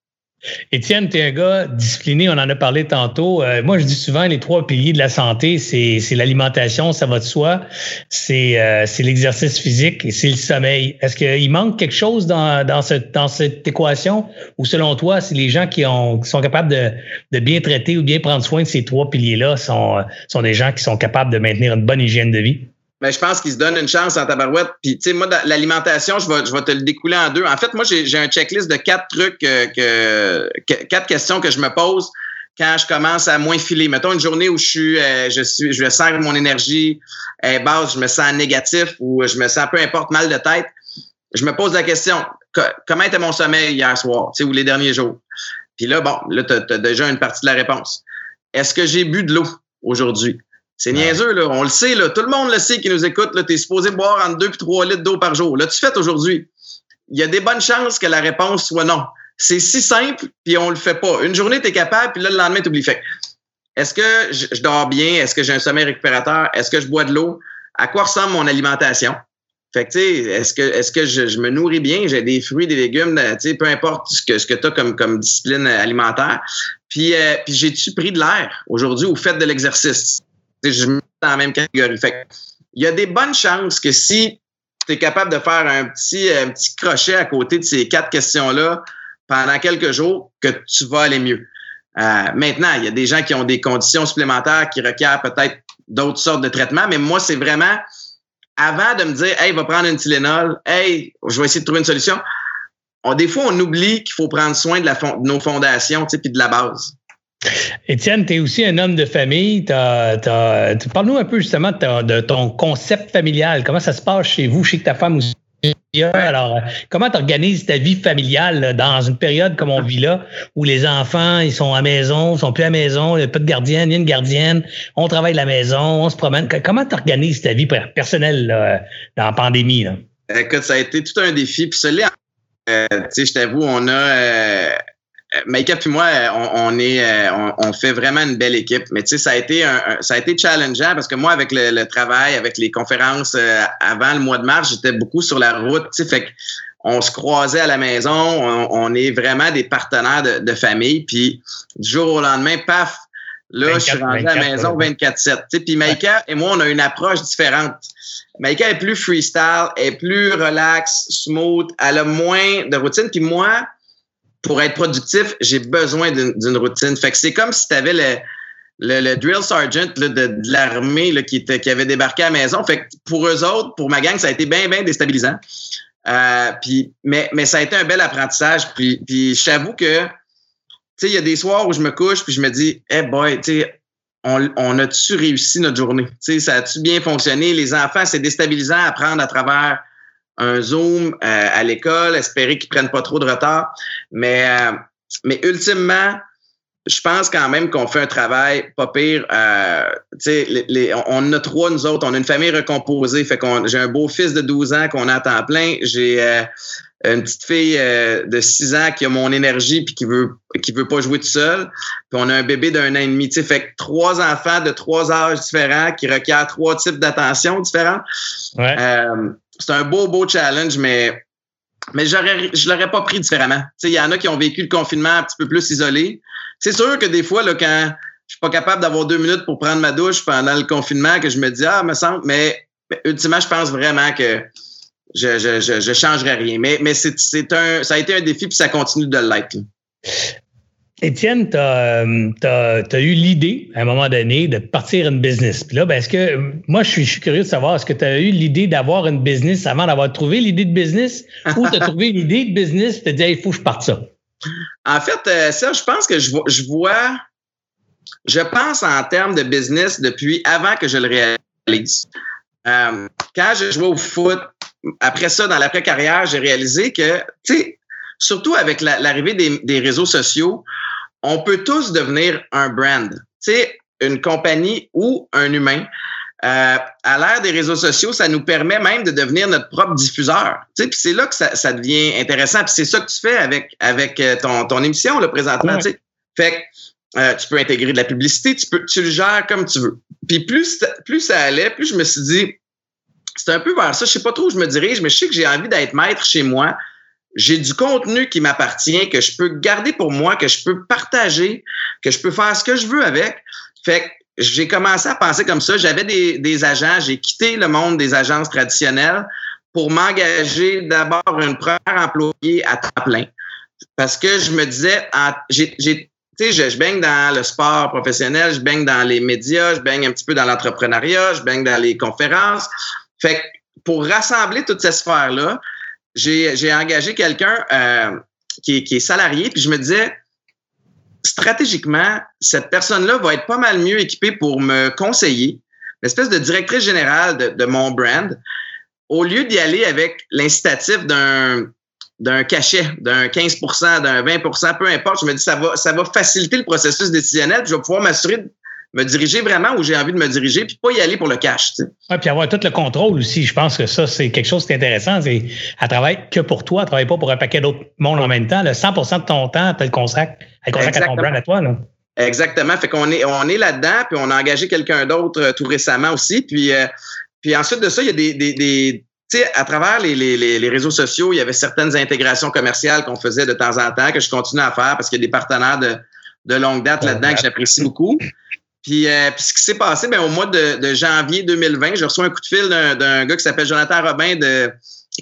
Étienne, tu es un gars discipliné, on en a parlé tantôt. Euh, moi, je dis souvent, les trois piliers de la santé, c'est l'alimentation, ça va de soi, c'est euh, l'exercice physique et c'est le sommeil. Est-ce qu'il manque quelque chose dans, dans, ce, dans cette équation? Ou selon toi, c'est les gens qui, ont, sont capables de, bien traiter ou bien prendre soin de ces trois piliers-là sont des gens qui sont capables de maintenir une bonne hygiène de vie? Mais je pense qu'il se donne une chance en tabarouette. Puis, tu sais, moi, l'alimentation, je vais, je vais te le découler en deux. En fait, moi, j'ai un checklist de quatre trucs, euh, que, quatre questions que je me pose quand je commence à moins filer. Mettons une journée où je suis, euh, je suis, je sens mon énergie est basse, je me sens négatif ou je me sens peu importe mal de tête. Je me pose la question comment était mon sommeil hier soir, tu sais, ou les derniers jours? Puis là, bon, là, tu as déjà une partie de la réponse. Est-ce que j'ai bu de l'eau aujourd'hui? C'est niaiseux, là. On le sait, là. Tout le monde le sait qui nous écoute, là. T'es supposé boire entre 2 et 3 litres d'eau par jour. Là, tu fais aujourd'hui? Il y a des bonnes chances que la réponse soit non. C'est si simple, puis on le fait pas. Une journée, tu es capable, puis là, le lendemain, tu oublies. Fait est-ce que je, dors bien? Est-ce que j'ai un sommeil récupérateur? Est-ce que je bois de l'eau? À quoi ressemble mon alimentation? Fait que, tu sais, est-ce que, est-ce que je, me nourris bien? J'ai des fruits, des légumes, tu sais, peu importe ce que, ce que tu as comme, comme discipline alimentaire. Puis, euh, puis j'ai-tu pris de l'air aujourd'hui au fait de l'exercice? Je me mets dans la même catégorie. Fait il y a des bonnes chances que si tu es capable de faire un petit, un petit crochet à côté de ces quatre questions-là pendant quelques jours, que tu vas aller mieux. Euh, maintenant, il y a des gens qui ont des conditions supplémentaires qui requièrent peut-être d'autres sortes de traitements, mais moi, c'est vraiment avant de me dire, hey, va prendre une Tylenol, hey, je vais essayer de trouver une solution. On, des fois, on oublie qu'il faut prendre soin de nos fondations, tu sais, puis de la base. Étienne, tu es aussi un homme de famille. Parle-nous un peu justement de, ton concept familial. Comment ça se passe chez vous? Que ta femme aussi. Alors, comment tu organises ta vie familiale dans une période comme on vit là, où les enfants, ils sont à maison, ils sont plus à maison, il n'y a pas de gardienne, il y a une gardienne, on travaille à la maison, on se promène. Comment tu organises ta vie personnelle dans la pandémie? Écoute, ça a été tout un défi. Puis celui-là, euh, tu sais, je t'avoue, on a... Euh, euh, Maïka puis moi, euh, on, est, euh, on, fait vraiment une belle équipe. Mais tu sais, ça a été ça a été challengeant parce que moi, avec le, travail, avec les conférences avant le mois de mars, j'étais beaucoup sur la route. Tu sais, fait on se croisait à la maison. On, est vraiment des partenaires de, famille. Puis du jour au lendemain, paf, là, je suis rendu à la maison 24/7. Tu puis Maïka et moi, on a une approche différente. Maïka est plus freestyle, est plus relax, smooth. Elle a moins de routine. Puis moi pour être productif, j'ai besoin d'une routine. Fait que c'est comme si tu avais le, le, drill sergeant de, l'armée qui, qui avait débarqué à la maison. Fait que pour eux autres, pour ma gang, ça a été bien, bien déstabilisant. Euh, puis, mais, mais ça a été un bel apprentissage. Puis, puis j'avoue que, tu sais, il y a des soirs où je me couche puis je me dis, hey boy, tu sais, on, on a-tu réussi notre journée? Tu sais, ça a-tu bien fonctionné? Les enfants, c'est déstabilisant à apprendre à travers un Zoom euh, à l'école, espérer qu'ils prennent pas trop de retard. Mais, euh, mais ultimement, je pense quand même qu'on fait un travail pas pire. Euh, les, les, on a trois, nous autres. On a une famille recomposée. Fait qu'on j'ai un beau fils de 12 ans qu'on a à temps plein. J'ai euh, une petite fille de 6 ans qui a mon énergie puis qui veut qui veut pas jouer tout seul. Puis on a un bébé d'un an et demi. T'sais, fait que trois enfants de trois âges différents qui requièrent trois types d'attention différents. Ouais c'est un beau, beau challenge, mais, mais j'aurais, je l'aurais pas pris différemment. Il y en a qui ont vécu le confinement un petit peu plus isolé. C'est sûr que des fois, là, quand je suis pas capable d'avoir deux minutes pour prendre ma douche pendant le confinement, que je me dis, ah, me semble, mais, ultimement, je pense vraiment que je, je, je, changerai rien. Mais, mais c'est, c'est un, ça a été un défi puis ça continue de l'être. Étienne, tu as, eu l'idée, à un moment donné, de partir une business. Puis là, ben, est-ce que, moi, je suis, je suis, curieux de savoir, est-ce que tu as eu l'idée d'avoir une business avant d'avoir trouvé l'idée de business? Ou tu as trouvé l'idée de business et tu dit, il faut que je parte ça? En fait, euh, ça, je pense que je vois, je vois, je pense en termes de business depuis avant que je le réalise. Euh, quand je jouais au foot, après ça, dans l'après-carrière, j'ai réalisé que, tu sais, surtout avec l'arrivée des, des, réseaux sociaux, on peut tous devenir un brand. Tu sais, une compagnie ou un humain. Euh, à l'ère des réseaux sociaux, ça nous permet même de devenir notre propre diffuseur. Tu sais, puis c'est là que ça, ça, devient intéressant. Puis c'est ça que tu fais avec avec euh, ton, ton émission là présentement. Tu sais. Fait que euh, tu peux intégrer de la publicité, tu peux tu le gères comme tu veux. Puis plus plus ça allait, plus je me suis dit c'est un peu vers ça. Je sais pas trop où je me dirige, mais je sais que j'ai envie d'être maître chez moi j'ai du contenu qui m'appartient, que je peux garder pour moi, que je peux partager, que je peux faire ce que je veux avec. Fait que j'ai commencé à penser comme ça. J'avais des, des agents, j'ai quitté le monde des agences traditionnelles pour m'engager d'abord une première employée à temps plein. Parce que je me disais, j'ai, tu sais, je, baigne dans le sport professionnel, je baigne dans les médias, je baigne un petit peu dans l'entrepreneuriat, je baigne dans les conférences. Fait que pour rassembler toutes ces sphères-là, j'ai engagé quelqu'un euh, qui, qui, est salarié, puis je me disais, stratégiquement, cette personne-là va être pas mal mieux équipée pour me conseiller, l'espèce de directrice générale de, de, mon brand, au lieu d'y aller avec l'incitatif d'un d'un cachet, d'un 15% d'un 20% peu importe. Je me dis, ça va, ça va faciliter le processus décisionnel, puis je vais pouvoir m'assurer me diriger vraiment où j'ai envie de me diriger, puis pas y aller pour le cash. Sais. puis avoir tout le contrôle aussi. Je pense que ça, c'est quelque chose qui est intéressant. C'est à travailler que pour toi, à travailler pas pour un paquet d'autres monde en même temps. Le 100% de ton temps, tu le consacres, à ton brand à toi. Là. Exactement. Fait qu'on est, on est là-dedans, puis on a engagé quelqu'un d'autre euh, tout récemment aussi. Puis, euh, puis ensuite de ça, il y a des, des, des tu sais, à travers les, les, les, réseaux sociaux, il y avait certaines intégrations commerciales qu'on faisait de temps en temps, que je continue à faire parce qu'il y a des partenaires de, de longue date là-dedans que j'apprécie beaucoup. Euh, puis, ce qui s'est passé, ben, au mois de, janvier 2020, j'ai reçu un coup de fil d'un gars qui s'appelle Jonathan Robin de,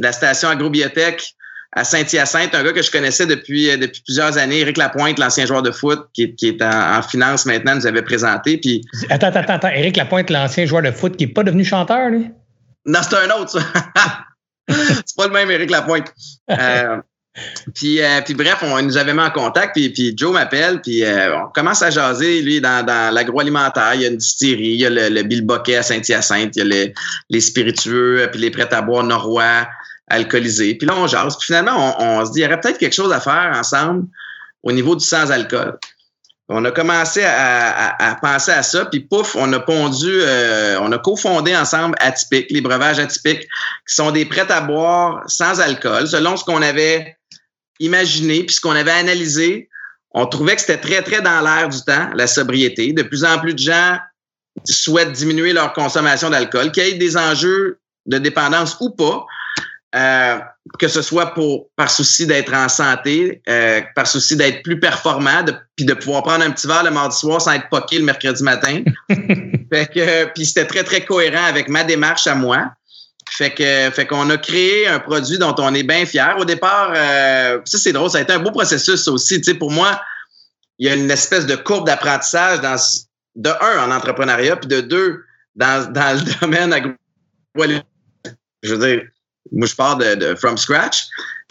la station agrobiotech à Saint-Hyacinthe, un gars que je connaissais depuis, euh, depuis plusieurs années, Éric Lapointe, l'ancien joueur de foot, qui, est en, finance maintenant, nous avait présenté. Puis... Attends, attends, attends. Éric Lapointe, l'ancien joueur de foot, qui n'est pas devenu chanteur, lui? Non, c'est un autre, ça. c'est pas le même Éric Lapointe. Euh, puis, euh, puis bref, on nous avait mis en contact, puis, puis Joe m'appelle, puis euh, on commence à jaser, lui, dans, dans l'agroalimentaire. Il y a une distillerie, il y a le, le Bill à Saint-Hyacinthe, il y a les, les spiritueux, puis les prêts à boire norrois, alcoolisés. Puis là, on jase. Puis finalement, on, on se dit, il y aurait peut-être quelque chose à faire ensemble au niveau du sans-alcool. On a commencé à, à, à, penser à ça, puis pouf, on a pondu, euh, on a cofondé ensemble Atypique, les breuvages atypiques, qui sont des prêts à boire sans alcool, selon ce qu'on avait imaginé, puis ce qu'on avait analysé, on trouvait que c'était très, très dans l'air du temps, la sobriété. De plus en plus de gens souhaitent diminuer leur consommation d'alcool, qu'il y ait des enjeux de dépendance ou pas, euh, que ce soit pour par souci d'être en santé, euh, par souci d'être plus performant, puis de pouvoir prendre un petit verre le mardi soir sans être poqué le mercredi matin. fait que, puis c'était très, très cohérent avec ma démarche à moi. Fait que, fait qu'on a créé un produit dont on est bien fier. Au départ, euh, ça c'est drôle, ça a été un beau processus aussi. Tu sais, pour moi, il y a une espèce de courbe d'apprentissage dans de un en entrepreneuriat, puis de deux dans, dans le domaine agro. Je veux dire, moi je pars de, de from scratch.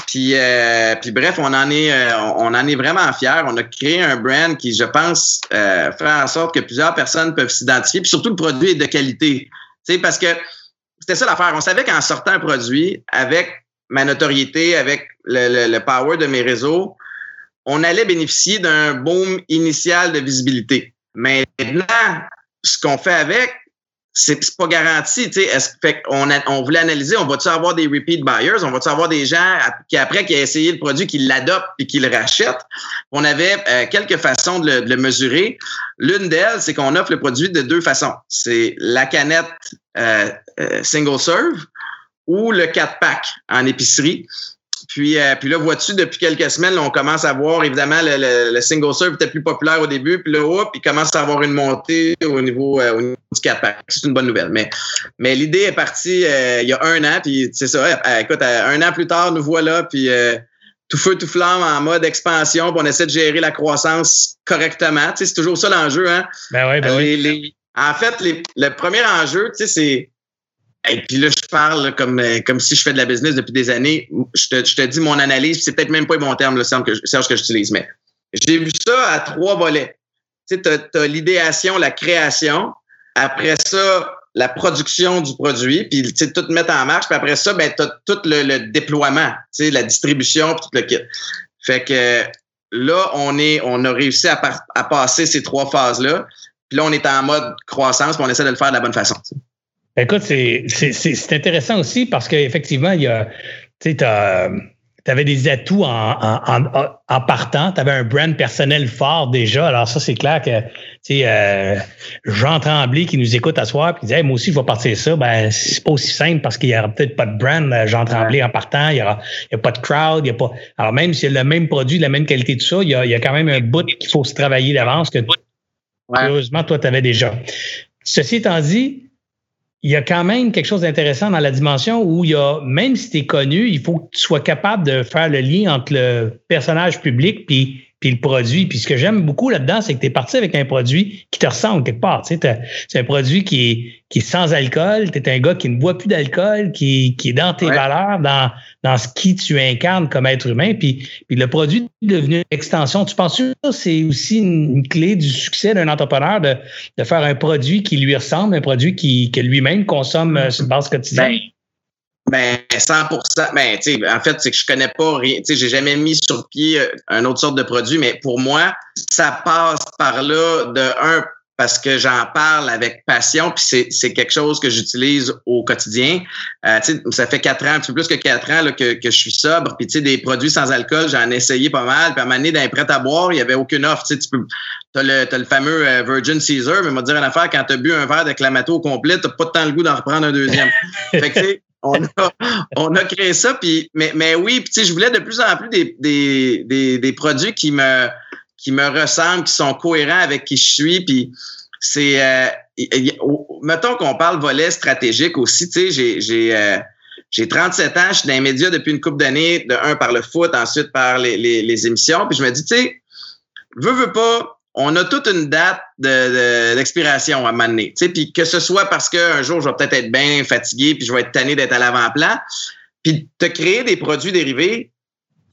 Puis, euh, puis bref, on en est, euh, on en est vraiment fiers. On a créé un brand qui, je pense, euh, fera en sorte que plusieurs personnes peuvent s'identifier. Puis surtout, le produit est de qualité. Tu sais, parce que c'était ça l'affaire. On savait qu'en sortant un produit, avec ma notoriété, avec le, le, power de mes réseaux, on allait bénéficier d'un boom initial de visibilité. Maintenant, ce qu'on fait avec, c'est pas garanti. Fait on, voulait analyser, on va-tu avoir des repeat buyers, on va-tu avoir des gens qui après qui ont essayé le produit, qui l'adoptent et qui le rachètent? On avait euh, quelques façons de le, de le mesurer. L'une d'elles, c'est qu'on offre le produit de deux façons. C'est la canette euh, euh, single serve ou le 4 pack en épicerie. Puis, euh, puis là, vois-tu, depuis quelques semaines, on commence à voir, évidemment, le, single serve était plus populaire au début, puis là, hop, il commence à avoir une montée au niveau, au niveau du 4 pack. C'est une bonne nouvelle. Mais, mais l'idée est partie il y a un an, puis c'est ça, écoute, un an plus tard, nous voilà, puis tout feu, tout flamme en mode expansion, puis on essaie de gérer la croissance correctement. Tu sais, c'est toujours ça l'enjeu. Hein? Ben ouais, ben oui. en fait, le premier enjeu, tu sais, c'est. Et puis là, je parle comme, comme si je fais de la business depuis des années. Je te, je te dis mon analyse, c'est peut-être même pas mon terme, le terme que, Serge, que j'utilise, mais j'ai vu ça à trois volets. Tu sais, as l'idéation, la création. Après ça, la production du produit, puis tu sais, tout mettre en marche. Puis après ça, ben, tu as tout le, déploiement, tu sais, la distribution, puis tout le kit. Fait que là, on est, on a réussi à, à passer ces trois phases-là. Puis là, on est en mode croissance, puis on essaie de le faire de la bonne façon. Écoute, c'est intéressant aussi parce qu'effectivement, il y a, tu avais des atouts en, en, en, partant, tu avais un brand personnel fort déjà. Alors ça, c'est clair que tu sais, euh, Jean Tremblay qui nous écoute à soir puis qui dit moi aussi, il faut partir ça. Ben, c'est pas aussi simple parce qu'il y aura peut-être pas de brand, euh, Jean Tremblay en partant, il y aura, il y a pas de crowd, il y a pas. Alors même s'il y a le même produit, la même qualité, tout ça, il y a, il y a quand même un bout qu'il faut se travailler d'avance que heureusement, toi, tu avais déjà. Ceci étant dit, il y a quand même quelque chose d'intéressant dans la dimension où il y a, même si tu es connu, il faut que tu sois capable de faire le lien entre le personnage public puis puis le produit. Puis ce que j'aime beaucoup là-dedans, c'est que tu es parti avec un produit qui te ressemble quelque part. Tu sais, c'est un produit qui est, qui est sans alcool. Tu es un gars qui ne boit plus d'alcool, qui, qui est dans tes valeurs, dans, dans ce qui tu incarnes comme être humain. Puis, puis le produit est devenu une extension. Tu penses que c'est aussi une, clé du succès d'un entrepreneur de, de faire un produit qui lui ressemble, un produit qui, que lui-même consomme euh, sur base quotidienne? Ben, ben, 100 ben, tu sais, en fait, c'est que je connais pas rien. Tu sais, j'ai jamais mis sur pied euh, un autre sorte de produit, mais pour moi, ça passe par là de un, parce que j'en parle avec passion, puis c'est quelque chose que j'utilise au quotidien. Euh, tu sais, ça fait quatre ans, un peu plus que quatre ans là, que, que je suis sobre. Puis tu sais, des produits sans alcool, j'en ai essayé pas mal. Puis à un moment donné, dans prêt à boire, il y avait aucune offre. Tu sais, tu peux, t'as le, as le fameux euh, Virgin Caesar, mais moi dire une affaire, quand t'as bu un verre de Clamato au complet, t'as pas temps le goût d'en reprendre un deuxième. fait que, on a, on a créé ça. Puis, mais, mais oui, puis, je voulais de plus en plus des, des, des, des, produits qui me, qui me ressemblent, qui sont cohérents avec qui je suis. Puis c'est, euh, mettons qu'on parle volet stratégique aussi. Tu sais, j'ai, euh, j'ai 37 ans, je suis dans les médias depuis une couple d'années, de un par le foot, ensuite par les, les, les émissions. Puis je me dis, tu sais, veux, veux pas, on a toute une date d'expiration de, à un Puis que ce soit parce qu'un jour, je vais peut-être être bien fatigué, puis je vais être tanné d'être à l'avant-plan. Puis te créer des produits dérivés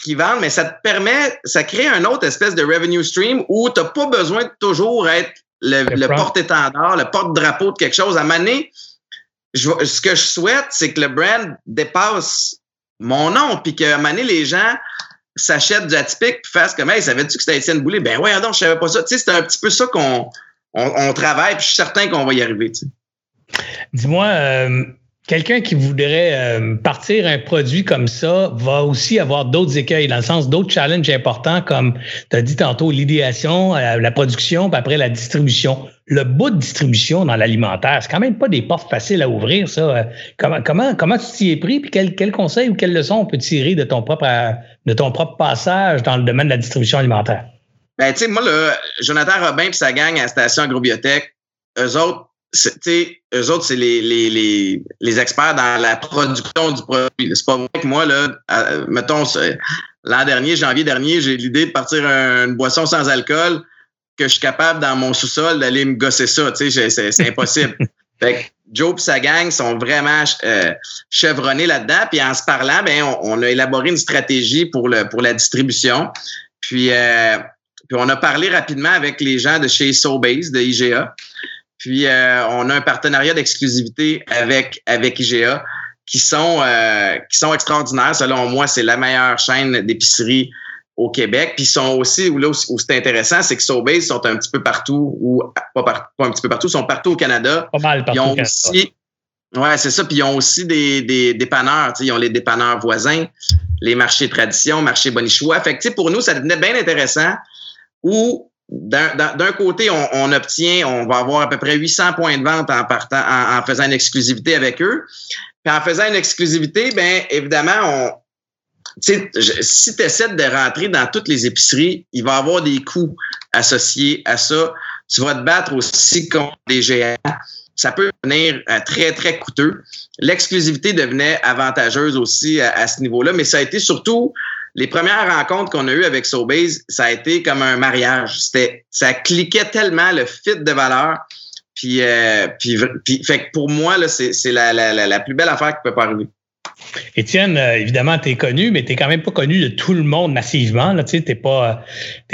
qui vendent, mais ça te permet, ça crée un autre espèce de revenue stream où tu n'as pas besoin de toujours être le, porte-étendard, le porte-drapeau de quelque chose. À un ce que je souhaite, c'est que le brand dépasse mon nom, puis qu'à un moment les gens s'achètent du atypique puis fassent comme Hey, savais-tu que c'était Étienne Boulay? Ben ouais, non, je savais pas ça. Tu sais, c'est un petit peu ça qu'on on, travaille, puis je suis certain qu'on va y arriver. Dis-moi, euh, quelqu'un qui voudrait euh, partir un produit comme ça va aussi avoir d'autres écueils, dans le sens d'autres challenges importants, comme tu as dit tantôt, l'idéation, euh, la production, puis après la distribution. Le bout de distribution dans l'alimentaire, c'est quand même pas des portes faciles à ouvrir, ça. Euh, comment, comment, comment tu t'y es pris, puis quel, quel conseil ou quelle leçon on peut tirer de ton propre, de ton propre passage dans le domaine de la distribution alimentaire? Ben, tu sais, moi, là, Jonathan Robin et sa gang à la station agrobiotech, eux autres, eux autres, c'est les, les, les, les, experts dans la production du produit. C'est pas vrai que moi, là, mettons, l'an dernier, janvier dernier, j'ai l'idée de partir une boisson sans alcool que je suis capable, dans mon sous-sol, d'aller me gosser ça. C'est impossible. fait que Joe et sa gang sont vraiment euh, chevronnés là-dedans. Puis en se parlant, ben, on, a élaboré une stratégie pour, le, pour la distribution. Puis, euh, puis on a parlé rapidement avec les gens de chez Sobase, de IGA. Puis euh, on a un partenariat d'exclusivité avec avec IGA qui sont euh, qui sont extraordinaires. Selon moi, c'est la meilleure chaîne d'épicerie au Québec. Puis ils sont aussi où là où, c'est intéressant, c'est que Sobase sont un petit peu partout ou pas, pas, un petit peu partout, sont partout au Canada. Pas mal partout. Ils ont aussi Ouais, c'est ça. Puis ils ont aussi des, des dépanneurs. Ils ont les dépanneurs voisins, les marchés tradition, marché Bonichois. Fait que pour nous, ça devenait bien intéressant où d'un côté, on, obtient, on va avoir à peu près 800 points de vente en faisant une exclusivité avec eux. Puis en faisant une exclusivité, bien évidemment, on, si tu essaies de rentrer dans toutes les épiceries, il va y avoir des coûts associés à ça. Tu vas te battre aussi contre des géants. Ça peut devenir euh, très, très coûteux. L'exclusivité devenait avantageuse aussi à ce niveau-là, mais ça a été surtout les premières rencontres qu'on a eues avec Sobase, ça a été comme un mariage. C'était, ça cliquait tellement le fit de valeur. Puis, euh, puis, fait que pour moi, là, c'est, c'est la, la, la, plus belle affaire qui peut pas arriver. Étienne, euh, évidemment, tu es connu, mais tu quand même pas connu de tout le monde massivement. Tu n'es pas,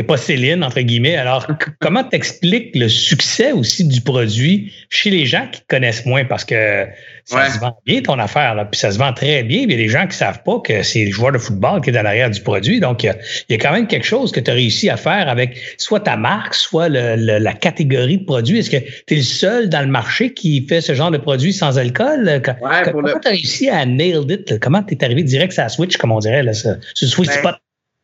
pas Céline, entre guillemets. Alors, comment t'expliques le succès aussi du produit chez les gens qui connaissent moins? Parce que ça se vend bien ton affaire, là, puis ça se vend très bien. Il y a des gens qui savent pas que c'est le joueur de football qui est à l'arrière du produit. Donc, il y, a, quand même quelque chose que tu as réussi à faire avec soit ta marque, soit la catégorie de produits. Est-ce que tu es le seul dans le marché qui fait ce genre de produit sans alcool? comment tu as réussi à nail it? Comment tu es arrivé direct à la Switch, comme on dirait, là, ce, Switch ben, Spot?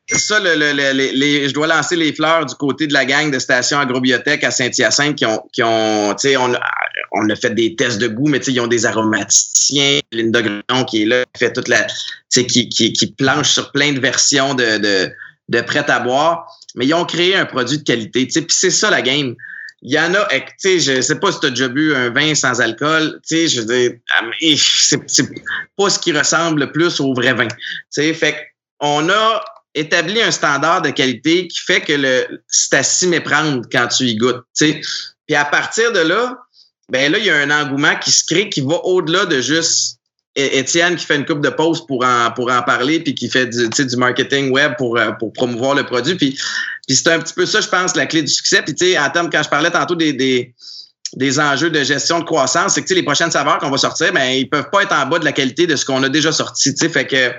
Ça, le, les, je dois lancer les fleurs du côté de la gang de stations agrobiotech à Saint-Hyacinthe qui ont, qui ont tu sais, on, on a fait des tests de goût, mais tu sais, ils ont des aromaticiens. Linda qui est là, qui fait toute la, tu sais, qui, qui, qui planche sur plein de versions de, de, de prêt à boire. Mais ils ont créé un produit de qualité, tu sais, puis c'est ça la game. Il y en a, tu sais, je sais pas si tu as déjà bu un vin sans alcool, tu sais, je veux dire, ah, c'est pas ce qui ressemble le plus au vrai vin. Tu sais, fait on a établi un standard de qualité qui fait que le, c'est à s'y méprendre quand tu y goûtes. sais. Puis à partir de là, ben là, il y a un engouement qui se crée qui va au-delà de juste Étienne qui fait une coupe de pause pour en, pour en parler puis qui fait du, du marketing web pour, euh, pour promouvoir le produit. Puis, puis c'est un petit peu ça, je pense, la clé du succès. Puis tu sais, en termes, quand je parlais tantôt des, des, des enjeux de gestion de croissance, c'est que les prochaines saveurs qu'on va sortir, ben, ils peuvent pas être en bas de la qualité de ce qu'on a déjà sorti. Fait que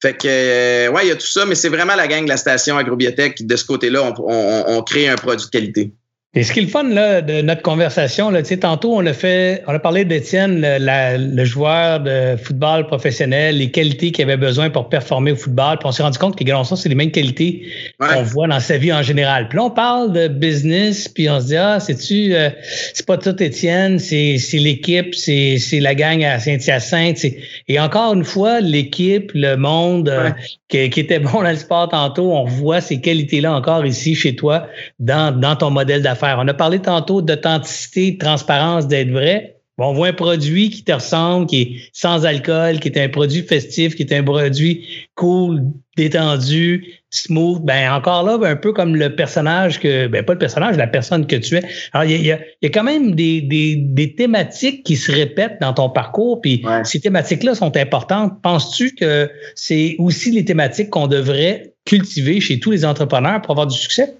fait que, euh, ouais, il y a tout ça, mais c'est vraiment la gang de la station agrobiotech. De ce côté-là, on, on, on crée un produit de qualité. Et ce qui est le fun là, de notre conversation, là, tantôt on a fait, on a parlé d'Étienne, le, le, joueur de football professionnel, les qualités qu'il avait besoin pour performer au football. Puis on s'est rendu compte que les ça, c'est les mêmes qualités qu'on voit dans sa vie en général. Puis là, on parle de business, puis on se dit Ah, c'est-tu euh, c'est pas tout Étienne, c'est, c'est l'équipe, c'est, c'est la gang à Saint-Hyacinthe. Et encore une fois, l'équipe, le monde euh, qui, qui, était bon dans le sport tantôt, on voit ces qualités-là encore ici chez toi, dans, dans ton modèle d'affaires on a parlé tantôt d'authenticité, de transparence, d'être vrai. on voit un produit qui te ressemble, qui est sans alcool, qui est un produit festif, qui est un produit cool, détendu, smooth. Ben encore là, un peu comme le personnage que, ben pas le personnage, la personne que tu es. Alors il y a, quand même des, thématiques qui se répètent dans ton parcours, puis ces thématiques-là sont importantes. Penses-tu que c'est aussi les thématiques qu'on devrait cultiver chez tous les entrepreneurs pour avoir du succès?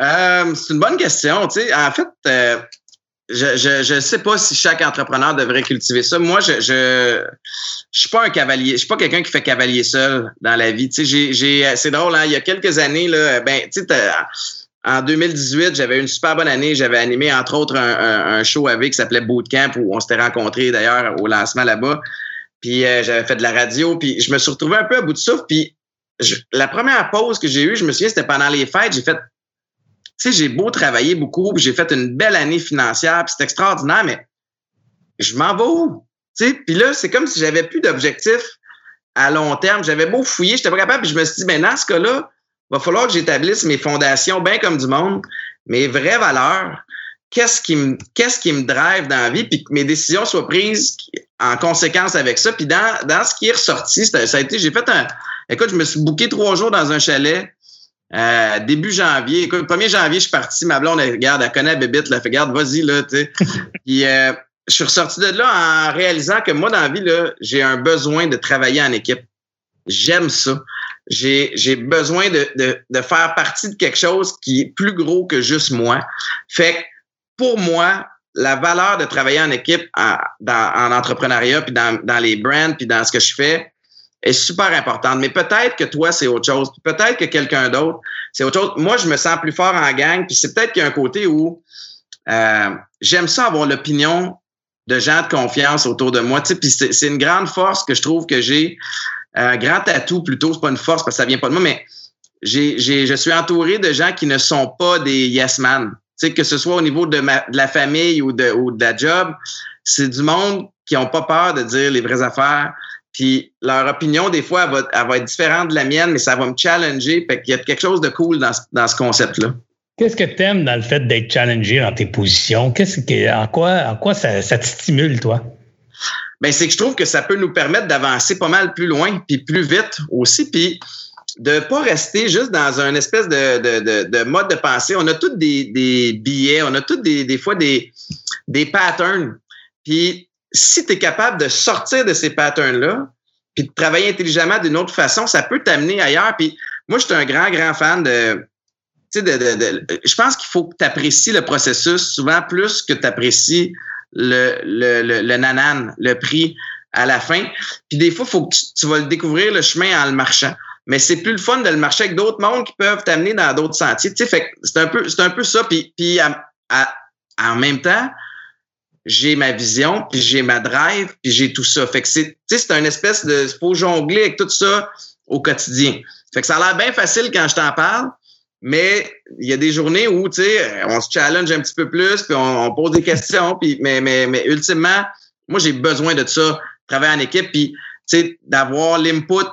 Euh, c'est une bonne question. Tu sais, en fait, euh, je ne je, sais pas si chaque entrepreneur devrait cultiver ça. Moi, je je, je suis pas un cavalier. Je suis pas quelqu'un qui fait cavalier seul dans la vie. Tu sais, j'ai, c'est drôle. Hein, il y a quelques années là, ben, tu sais, en 2018, j'avais une super bonne année. J'avais animé entre autres un, un, show avec qui s'appelait Bootcamp où on s'était rencontrés d'ailleurs au lancement là-bas. Puis euh, j'avais fait de la radio. Puis je me suis retrouvé un peu à bout de souffle. Puis la première pause que j'ai eue, je me souviens, c'était pendant les fêtes. J'ai fait sais, j'ai beau travailler beaucoup, j'ai fait une belle année financière, puis c'est extraordinaire, mais je m'en vais où? Puis là, c'est comme si j'avais plus d'objectif à long terme. J'avais beau fouiller, j'étais pas capable, puis je me suis dit, mais dans ce cas-là, va falloir que j'établisse mes fondations bien comme du monde, mes vraies valeurs. Qu'est-ce qui me, qu'est-ce qui me drive dans la vie, puis que mes décisions soient prises en conséquence avec ça. Puis dans, dans ce qui est ressorti, ça a été, j'ai fait un, écoute, je me suis booké trois jours dans un chalet euh, début janvier, écoute, 1er janvier, je suis parti, ma blonde, elle, regarde, elle connaît Bébite, là, fait, regarde, vas-y, là, tu sais. Puis, euh, je suis ressorti de là en réalisant que moi, dans la vie, là, j'ai un besoin de travailler en équipe. J'aime ça. J'ai, j'ai besoin de, de, de, faire partie de quelque chose qui est plus gros que juste moi. Fait que, pour moi, la valeur de travailler en équipe en, dans, en entrepreneuriat, puis dans, dans les brands, puis dans ce que je fais, est super importante. Mais peut-être que toi, c'est autre chose. Peut-être que quelqu'un d'autre, c'est autre chose. Moi, je me sens plus fort en gang. Puis c'est peut-être qu'il y a un côté où euh, j'aime ça avoir l'opinion de gens de confiance autour de moi. Tu sais, puis c'est une grande force que je trouve que j'ai. Un grand atout plutôt, c'est pas une force parce que ça vient pas de moi, mais j'ai, je suis entouré de gens qui ne sont pas des yes man. Tu sais, que ce soit au niveau de, ma, de la famille ou de, ou de la job, c'est du monde qui n'ont pas peur de dire les vraies affaires, puis leur opinion, des fois, elle va, elle va, être différente de la mienne, mais ça va me challenger. Fait qu'il y a quelque chose de cool dans, dans ce concept-là. Qu'est-ce que tu aimes dans le fait d'être challengé dans tes positions? Qu'est-ce que, en quoi, en quoi ça, ça te stimule, toi? ben c'est que je trouve que ça peut nous permettre d'avancer pas mal plus loin, puis plus vite aussi, puis de pas rester juste dans un espèce de, de, de, mode de pensée. On a tous des, des billets, on a tous des, des fois des, des patterns. Puis si tu es capable de sortir de ces patterns-là, puis de travailler intelligemment d'une autre façon, ça peut t'amener ailleurs. Puis moi, je suis un grand, grand fan de. Tu sais, de, de, je pense qu'il faut que tu apprécies le processus souvent plus que tu apprécies le, le, le, nanan, le prix à la fin. Puis des fois, faut que tu, vas le découvrir le chemin en le marchant. Mais c'est plus le fun de le marcher avec d'autres mondes qui peuvent t'amener dans d'autres sentiers. Tu sais, fait c'est un peu, c'est un peu ça. Puis, puis en même temps, j'ai ma vision, puis j'ai ma drive, puis j'ai tout ça. Fait que c'est, c'est un espèce de, faut jongler avec tout ça au quotidien. Fait que ça a l'air bien facile quand je t'en parle, mais il y a des journées où, tu sais, on se challenge un petit peu plus, puis on, pose des questions, puis mais, mais, mais ultimement, moi, j'ai besoin de ça, travailler en équipe, puis, tu sais, d'avoir l'input,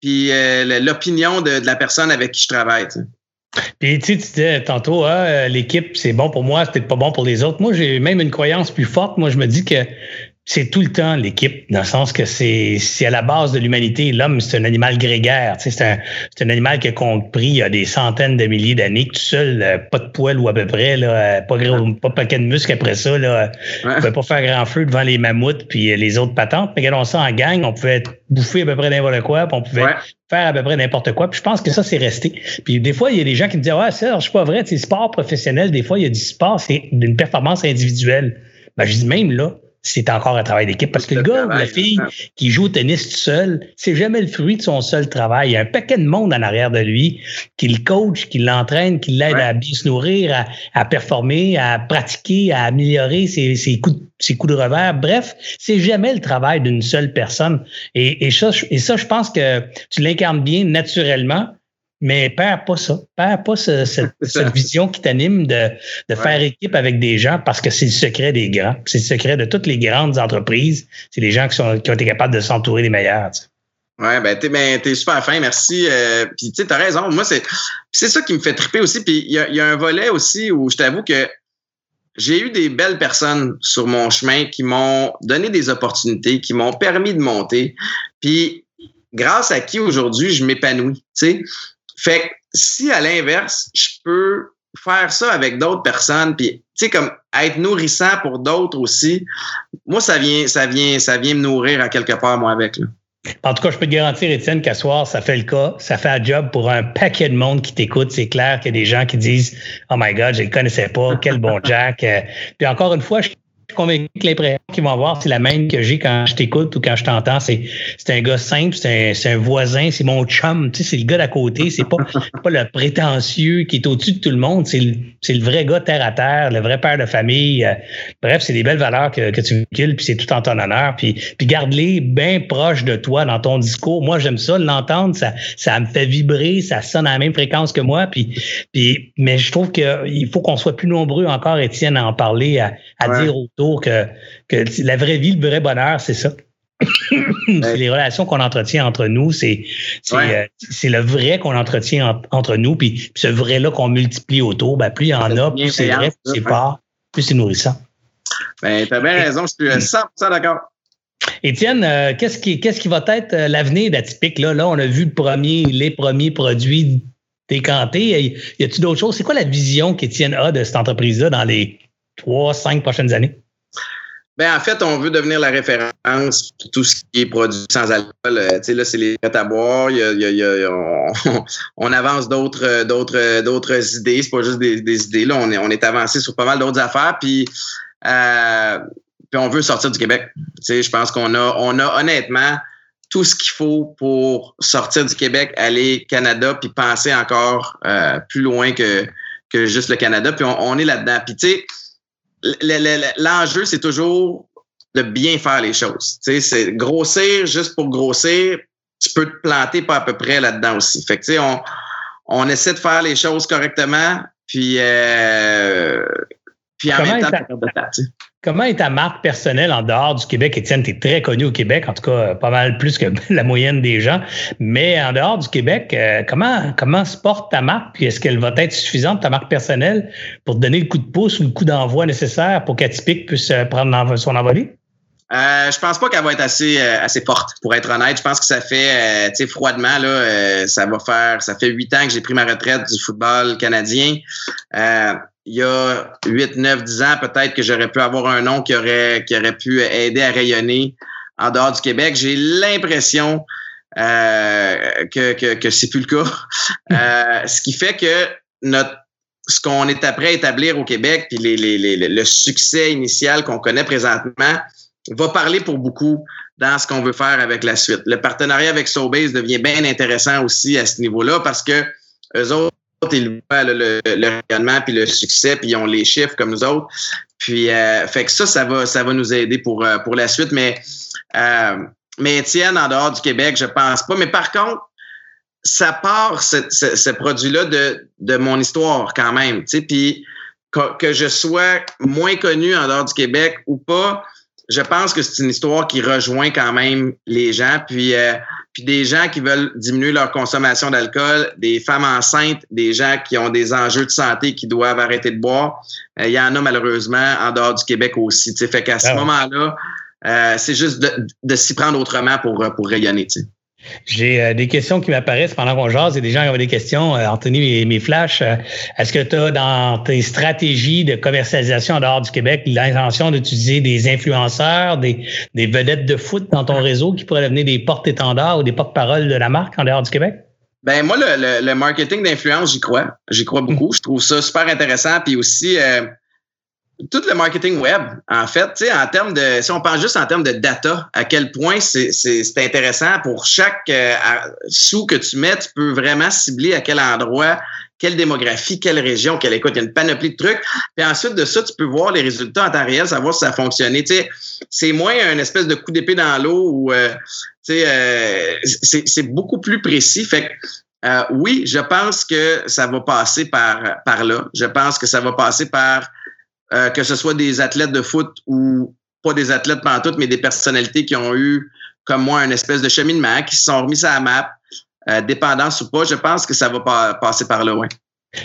puis euh, l'opinion de, de, la personne avec qui je travaille, puis tu, sais, tu disais tantôt, ah, euh, l'équipe, c'est bon pour moi, c'est peut-être pas bon pour les autres. Moi, j'ai même une croyance plus forte. Moi, je me dis que c'est tout le temps l'équipe, dans le sens que c'est à la base de l'humanité. L'homme, c'est un animal grégaire. C'est un, un, animal qui a compris il y a des centaines de milliers d'années que tout seul, euh, pas de poils ou à peu près, là, euh, pas, gros, pas paquet de muscles après ça. Là, ouais. On pouvait pas faire grand feu devant les mammouths puis les autres patentes. Mais regardons ça en gang, on pouvait être bouffé à peu près n'importe quoi, puis on pouvait faire à peu près n'importe quoi. Puis je pense que ça, c'est resté. Puis des fois, il y a des gens qui me disent Ouais, ça, je suis pas vrai, c'est sport professionnel, des fois, il y a du sport, c'est d'une performance individuelle. Ben, je dis même là, c'est encore un travail d'équipe. Parce que le gars ou la fille qui joue au tennis tout seul, c'est jamais le fruit de son seul travail. Il y a un paquet de monde en arrière de lui qui le coach, qui l'entraîne, qui l'aide à bien se nourrir, à, performer, à pratiquer, à améliorer ses, ses, coups, de, ses coups de revers. Bref, c'est jamais le travail d'une seule personne. Et, et, ça, et ça, je pense que tu l'incarnes bien naturellement. Mais perds pas ça. Perds pas ce, cette, cette, vision qui t'anime de, de faire équipe avec des gens parce que c'est le secret des grands. C'est le secret de toutes les grandes entreprises. C'est les gens qui, sont, qui ont été capables de s'entourer des meilleurs. Tu sais. Ouais, ben t'es ben, es super fin, merci. Euh, puis tu sais, t'as raison. Moi, c'est c'est ça qui me fait triper aussi. Puis il y a, y a, un volet aussi où je t'avoue que j'ai eu des belles personnes sur mon chemin qui m'ont donné des opportunités, qui m'ont permis de monter. Puis grâce à qui aujourd'hui je m'épanouis. Tu sais, fait que si à l'inverse, je peux faire ça avec d'autres personnes, puis tu sais comme être nourrissant pour d'autres aussi, moi ça vient, ça vient, ça vient me nourrir à quelque part moi avec. Là. En tout cas, je peux te garantir, Étienne, qu'à soir, ça fait le cas. Ça fait un job pour un paquet de monde qui t'écoute. C'est clair qu'il y a des gens qui disent Oh my God, je ne le connaissais pas, quel bon Jack. Euh, puis encore une fois, je convaincu que l'impression qu'ils vont avoir, c'est la même que j'ai quand je t'écoute ou quand je t'entends. C'est, c'est un gars simple, c'est un, un voisin, c'est mon chum, tu sais, c'est le gars d'à côté, c'est pas, pas le prétentieux qui est au-dessus de tout le monde, c'est le, c'est le vrai gars terre à terre, le vrai père de famille. Euh, bref, c'est des belles valeurs que, que tu véhicules, puis c'est tout en ton honneur. Puis, puis garde-les bien proches de toi dans ton discours. Moi, j'aime ça, l'entendre, ça, ça me fait vibrer, ça sonne à la même fréquence que moi. Puis, puis, mais je trouve qu'il faut qu'on soit plus nombreux encore, Étienne, à en parler, à, à ouais. dire que, que la vraie vie, le vrai bonheur, c'est ça. c'est les relations qu'on entretient entre nous, c'est c'est ouais. euh, le vrai qu'on entretient en, entre nous, puis, puis ce vrai-là qu'on multiplie autour, ben, plus il y en a, plus c'est vrai, plus c'est fort, plus c'est nourrissant. Ben, tu as bien raison, je suis 100% d'accord. Étienne, euh, qu'est-ce qui, qu'est-ce qui va être euh, l'avenir d'Atypique? Là? là, on a vu le premier, les premiers produits décantés. Y a-t-il d'autres choses? C'est quoi la vision qu'Étienne a de cette entreprise-là dans les trois, cinq prochaines années? Ben, en fait, on veut devenir la référence pour tout ce qui est produit sans alcool. Euh, tu sais, là, c'est les prêts à boire. On, avance d'autres, d'autres, d'autres idées. C'est pas juste des, idées. Là, on est, on est avancé sur pas mal d'autres affaires. Puis, euh, puis on veut sortir du Québec. Tu sais, je pense qu'on a, on a honnêtement tout ce qu'il faut pour sortir du Québec, aller au Canada, puis penser encore euh, plus loin que, que juste le Canada. Puis on, on est là-dedans. Puis tu sais, l'enjeu, c'est toujours de bien faire les choses. Tu sais, c'est grossir juste pour grossir, tu peux te planter pas à peu près là-dedans aussi. Fait que, tu sais, on, on essaie de faire les choses correctement, puis, euh, puis en Comment même temps, ta, Comment est ta marque personnelle en dehors du Québec? Étienne, tu es très connu au Québec, en tout cas pas mal plus que la moyenne des gens. Mais en dehors du Québec, euh, comment, comment se porte ta marque? Puis est-ce qu'elle va être suffisante, ta marque personnelle, pour te donner le coup de pouce ou le coup d'envoi nécessaire pour qu'Atypique puisse euh, prendre son envolée? Euh, je pense pas qu'elle va être assez euh, assez forte pour être honnête. Je pense que ça fait euh, tu sais froidement là, euh, ça va faire ça fait huit ans que j'ai pris ma retraite du football canadien. Il y a 8, 9, 10 ans, peut-être que j'aurais pu avoir un nom qui aurait qui aurait pu aider à rayonner en dehors du Québec. J'ai l'impression que, que, que c'est plus le cas. ce qui fait que notre ce qu'on est après à établir au Québec, puis les, les, les, le succès initial qu'on connaît présentement, va parler pour beaucoup dans ce qu'on veut faire avec la suite. Le partenariat avec Sobase devient bien intéressant aussi à ce niveau-là parce que eux autres, ils voient le, rayonnement puis le succès, puis ils ont les chiffres comme nous autres. Puis, euh, fait que ça, ça va, ça va nous aider pour, euh, pour la suite. Mais, euh, mais Étienne, en dehors du Québec, je pense pas. Mais par contre, ça part, ce, ce, produit-là, de, de mon histoire quand même. Tu sais, puis que, que, je sois moins connu en dehors du Québec ou pas, je pense que c'est une histoire qui rejoint quand même les gens. Puis, euh, puis des gens qui veulent diminuer leur consommation d'alcool, des femmes enceintes, des gens qui ont des enjeux de santé qui doivent arrêter de boire. Euh, il y en a malheureusement en dehors du Québec aussi. sais Fait qu'à ce ah moment-là, euh, c'est juste de, de s'y prendre autrement pour, pour rayonner. sais j'ai euh, des questions qui m'apparaissent pendant qu'on jase et des gens qui ont des questions. Euh, Anthony, mes, mes flashs, euh, est-ce que tu as dans tes stratégies de commercialisation en dehors du Québec l'intention d'utiliser des influenceurs, des, des vedettes de foot dans ton réseau qui pourraient devenir des porte-étendards ou des porte-paroles de la marque en dehors du Québec? Ben moi, le, le, marketing d'influence, j'y crois. J'y crois beaucoup. Je trouve ça super intéressant. Puis aussi, tout le marketing web, en fait, en termes de, si on pense juste en termes de data, à quel point c'est intéressant pour chaque euh, sous que tu mets, tu peux vraiment cibler à quel endroit, quelle démographie, quelle région, quelle écoute. Il y a une panoplie de trucs. Puis ensuite de ça, tu peux voir les résultats en temps réel, savoir si ça a fonctionné. C'est moins un espèce de coup d'épée dans l'eau ou, euh, euh, c'est beaucoup plus précis. Fait que, euh, oui, je pense que ça va passer par, par là. Je pense que ça va passer par euh, que ce soit des athlètes de foot ou pas des athlètes toutes, mais des personnalités qui ont eu, comme moi, un espèce de cheminement, qui se sont remis à la map, euh, dépendance ou pas, je pense que ça va pas passer par là, ouais.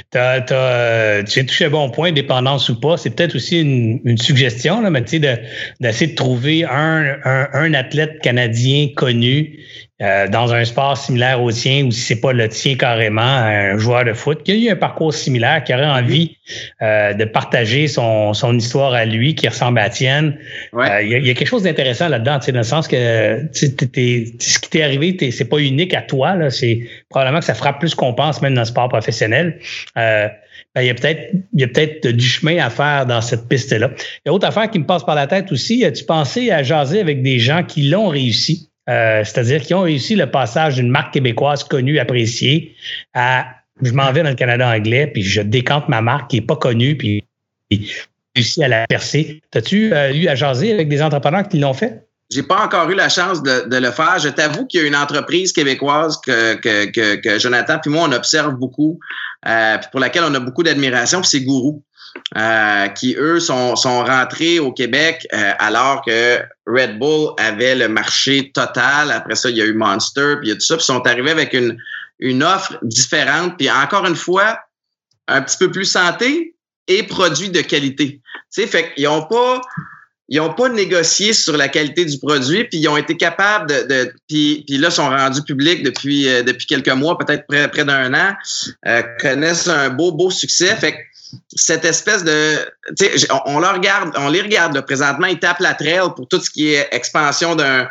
T'as, t'as, tu as touché un bon point, dépendance ou pas. C'est peut-être aussi une, une suggestion, là, mais tu sais, de, d'essayer de trouver un, un, un, athlète canadien connu euh, dans un sport similaire au tien ou si c'est pas le tien carrément, un joueur de foot qui a eu un parcours similaire, qui aurait envie euh, de partager son, son histoire à lui, qui ressemble à tienne. Euh, il y, a quelque chose d'intéressant là-dedans, dans le sens que ce qui t'est arrivé, c'est pas unique à toi. Là, c'est probablement que ça fera plus qu'on pense, même dans le sport professionnel. Ben, il y a peut-être il y a peut-être du chemin à faire dans cette piste-là. Il y a autre affaire qui me passe par la tête aussi. As-tu pensé à jaser avec des gens qui l'ont réussi? Euh, c'est-à-dire qui ont réussi le passage d'une marque québécoise connue, appréciée, à je m'en vais dans le Canada anglais, puis je décante ma marque qui n'est pas connue, puis, puis réussi à la percer. As-tu euh, eu à jaser avec des entrepreneurs qui l'ont fait? J'ai pas encore eu la chance de, le faire. Je t'avoue qu'il y a une entreprise québécoise que, que, que, Jonathan puis moi on observe beaucoup, euh, pour laquelle on a beaucoup d'admiration, c'est Gourou. Euh, qui, eux, sont, sont rentrés au Québec euh, alors que Red Bull avait le marché total. Après ça, il y a eu Monster, puis il y a tout ça. Puis ils sont arrivés avec une, une offre différente. Puis encore une fois, un petit peu plus santé et produit de qualité. Tu sais, fait qu'ils n'ont pas ils ont pas négocié sur la qualité du produit, puis ils ont été capables de, de puis, puis là sont rendus publics depuis euh, depuis quelques mois, peut-être près, près d'un an, euh, connaissent un beau beau succès. Fait cette espèce de, on, on, regarde, on les regarde présentement, ils tapent la trail pour tout ce qui est expansion d'un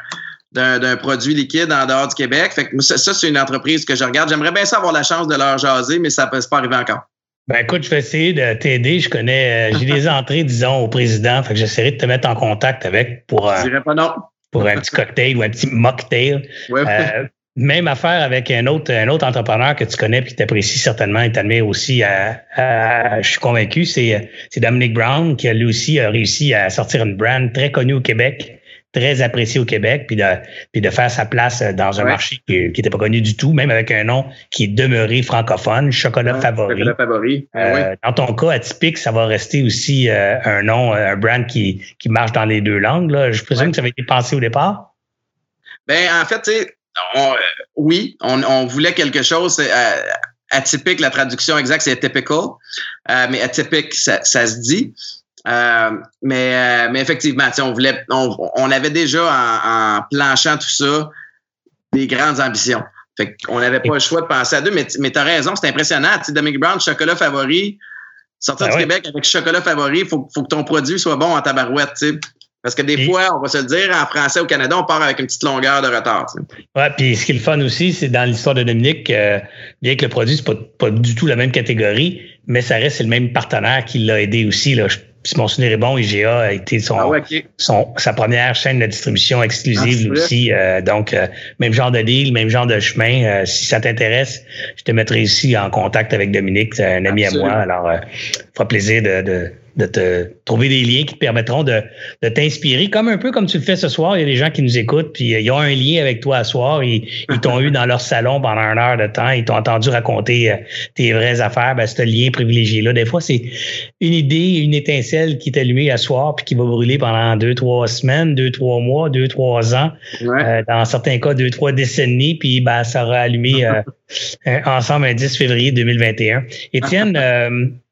d'un produit liquide en dehors du Québec. Fait que ça, c'est une entreprise que je regarde. J'aimerais bien ça avoir la chance de leur jaser, mais ça ne peut pas arriver encore. Ben écoute, je vais essayer de t'aider. Je connais, euh, j'ai des entrées, disons, au président. Fait que j'essaierai de te mettre en contact avec pour, euh, pas non. pour un petit cocktail ou un petit mocktail. Ouais. Euh, même affaire avec un autre, un autre entrepreneur que tu connais puis que tu apprécies certainement et t'admires aussi. À, je suis convaincu, c'est, c'est Dominic Brown qui a lui aussi a réussi à sortir une brand très connue au Québec, très appréciée au Québec, puis de, puis de faire sa place dans un marché qui n'était pas connu du tout, même avec un nom qui est demeuré francophone, Chocolat Favori. Chocolat Favori. Euh, dans ton cas atypique, ça va rester aussi euh, un nom, un brand qui, qui marche dans les deux langues. Là. Je présume que ça avait été pensé au départ? Ben, en fait, euh, oui, on, voulait quelque chose euh, atypique. La traduction exacte, c'est typical, euh, mais atypique, ça, se dit. mais, mais effectivement, on voulait, on, avait déjà en, planchant tout ça des grandes ambitions. Fait qu'on n'avait pas le choix de penser à deux, mais, mais tu as raison, c'est impressionnant. Tu sais, Dominic Brown, chocolat favori, sortir ben du Québec avec chocolat favori, il faut, faut, que ton produit soit bon en tabarouette. Tu sais. Parce que des fois, on va se le dire, en français au Canada, on part avec une petite longueur de retard. Oui, puis ce qui est le fun aussi, c'est dans l'histoire de Dominique, euh, bien que le produit, c'est pas, pas du tout la même catégorie, mais ça reste le même partenaire qui l'a aidé aussi. Là si mon souvenir est bon, IGA a été son, ah son, sa première chaîne de distribution exclusive ah, aussi. Euh, donc, euh, même genre de deal, même genre de chemin. Euh, si ça t'intéresse, je te mettrai ici en contact avec Dominique, un ami à moi. Alors, euh, fera plaisir de, de de te trouver des liens qui te permettront de, de t'inspirer, comme un peu comme tu le fais ce soir. Il y a des gens qui nous écoutent, puis euh, ils ont un lien avec toi ce soir. Ils, ils t'ont eu dans leur salon pendant une heure de temps. Ils t'ont entendu raconter euh, tes vraies affaires. Ben, ce lien privilégié-là, des fois, c'est une idée, une étincelle qui est allumée à soir, puis qui va brûler pendant deux, trois semaines, deux, trois mois, deux, trois ans. Euh, dans certains cas, deux, trois décennies, puis ben, ça aura allumé ensemble un 10 février 2021. Étienne,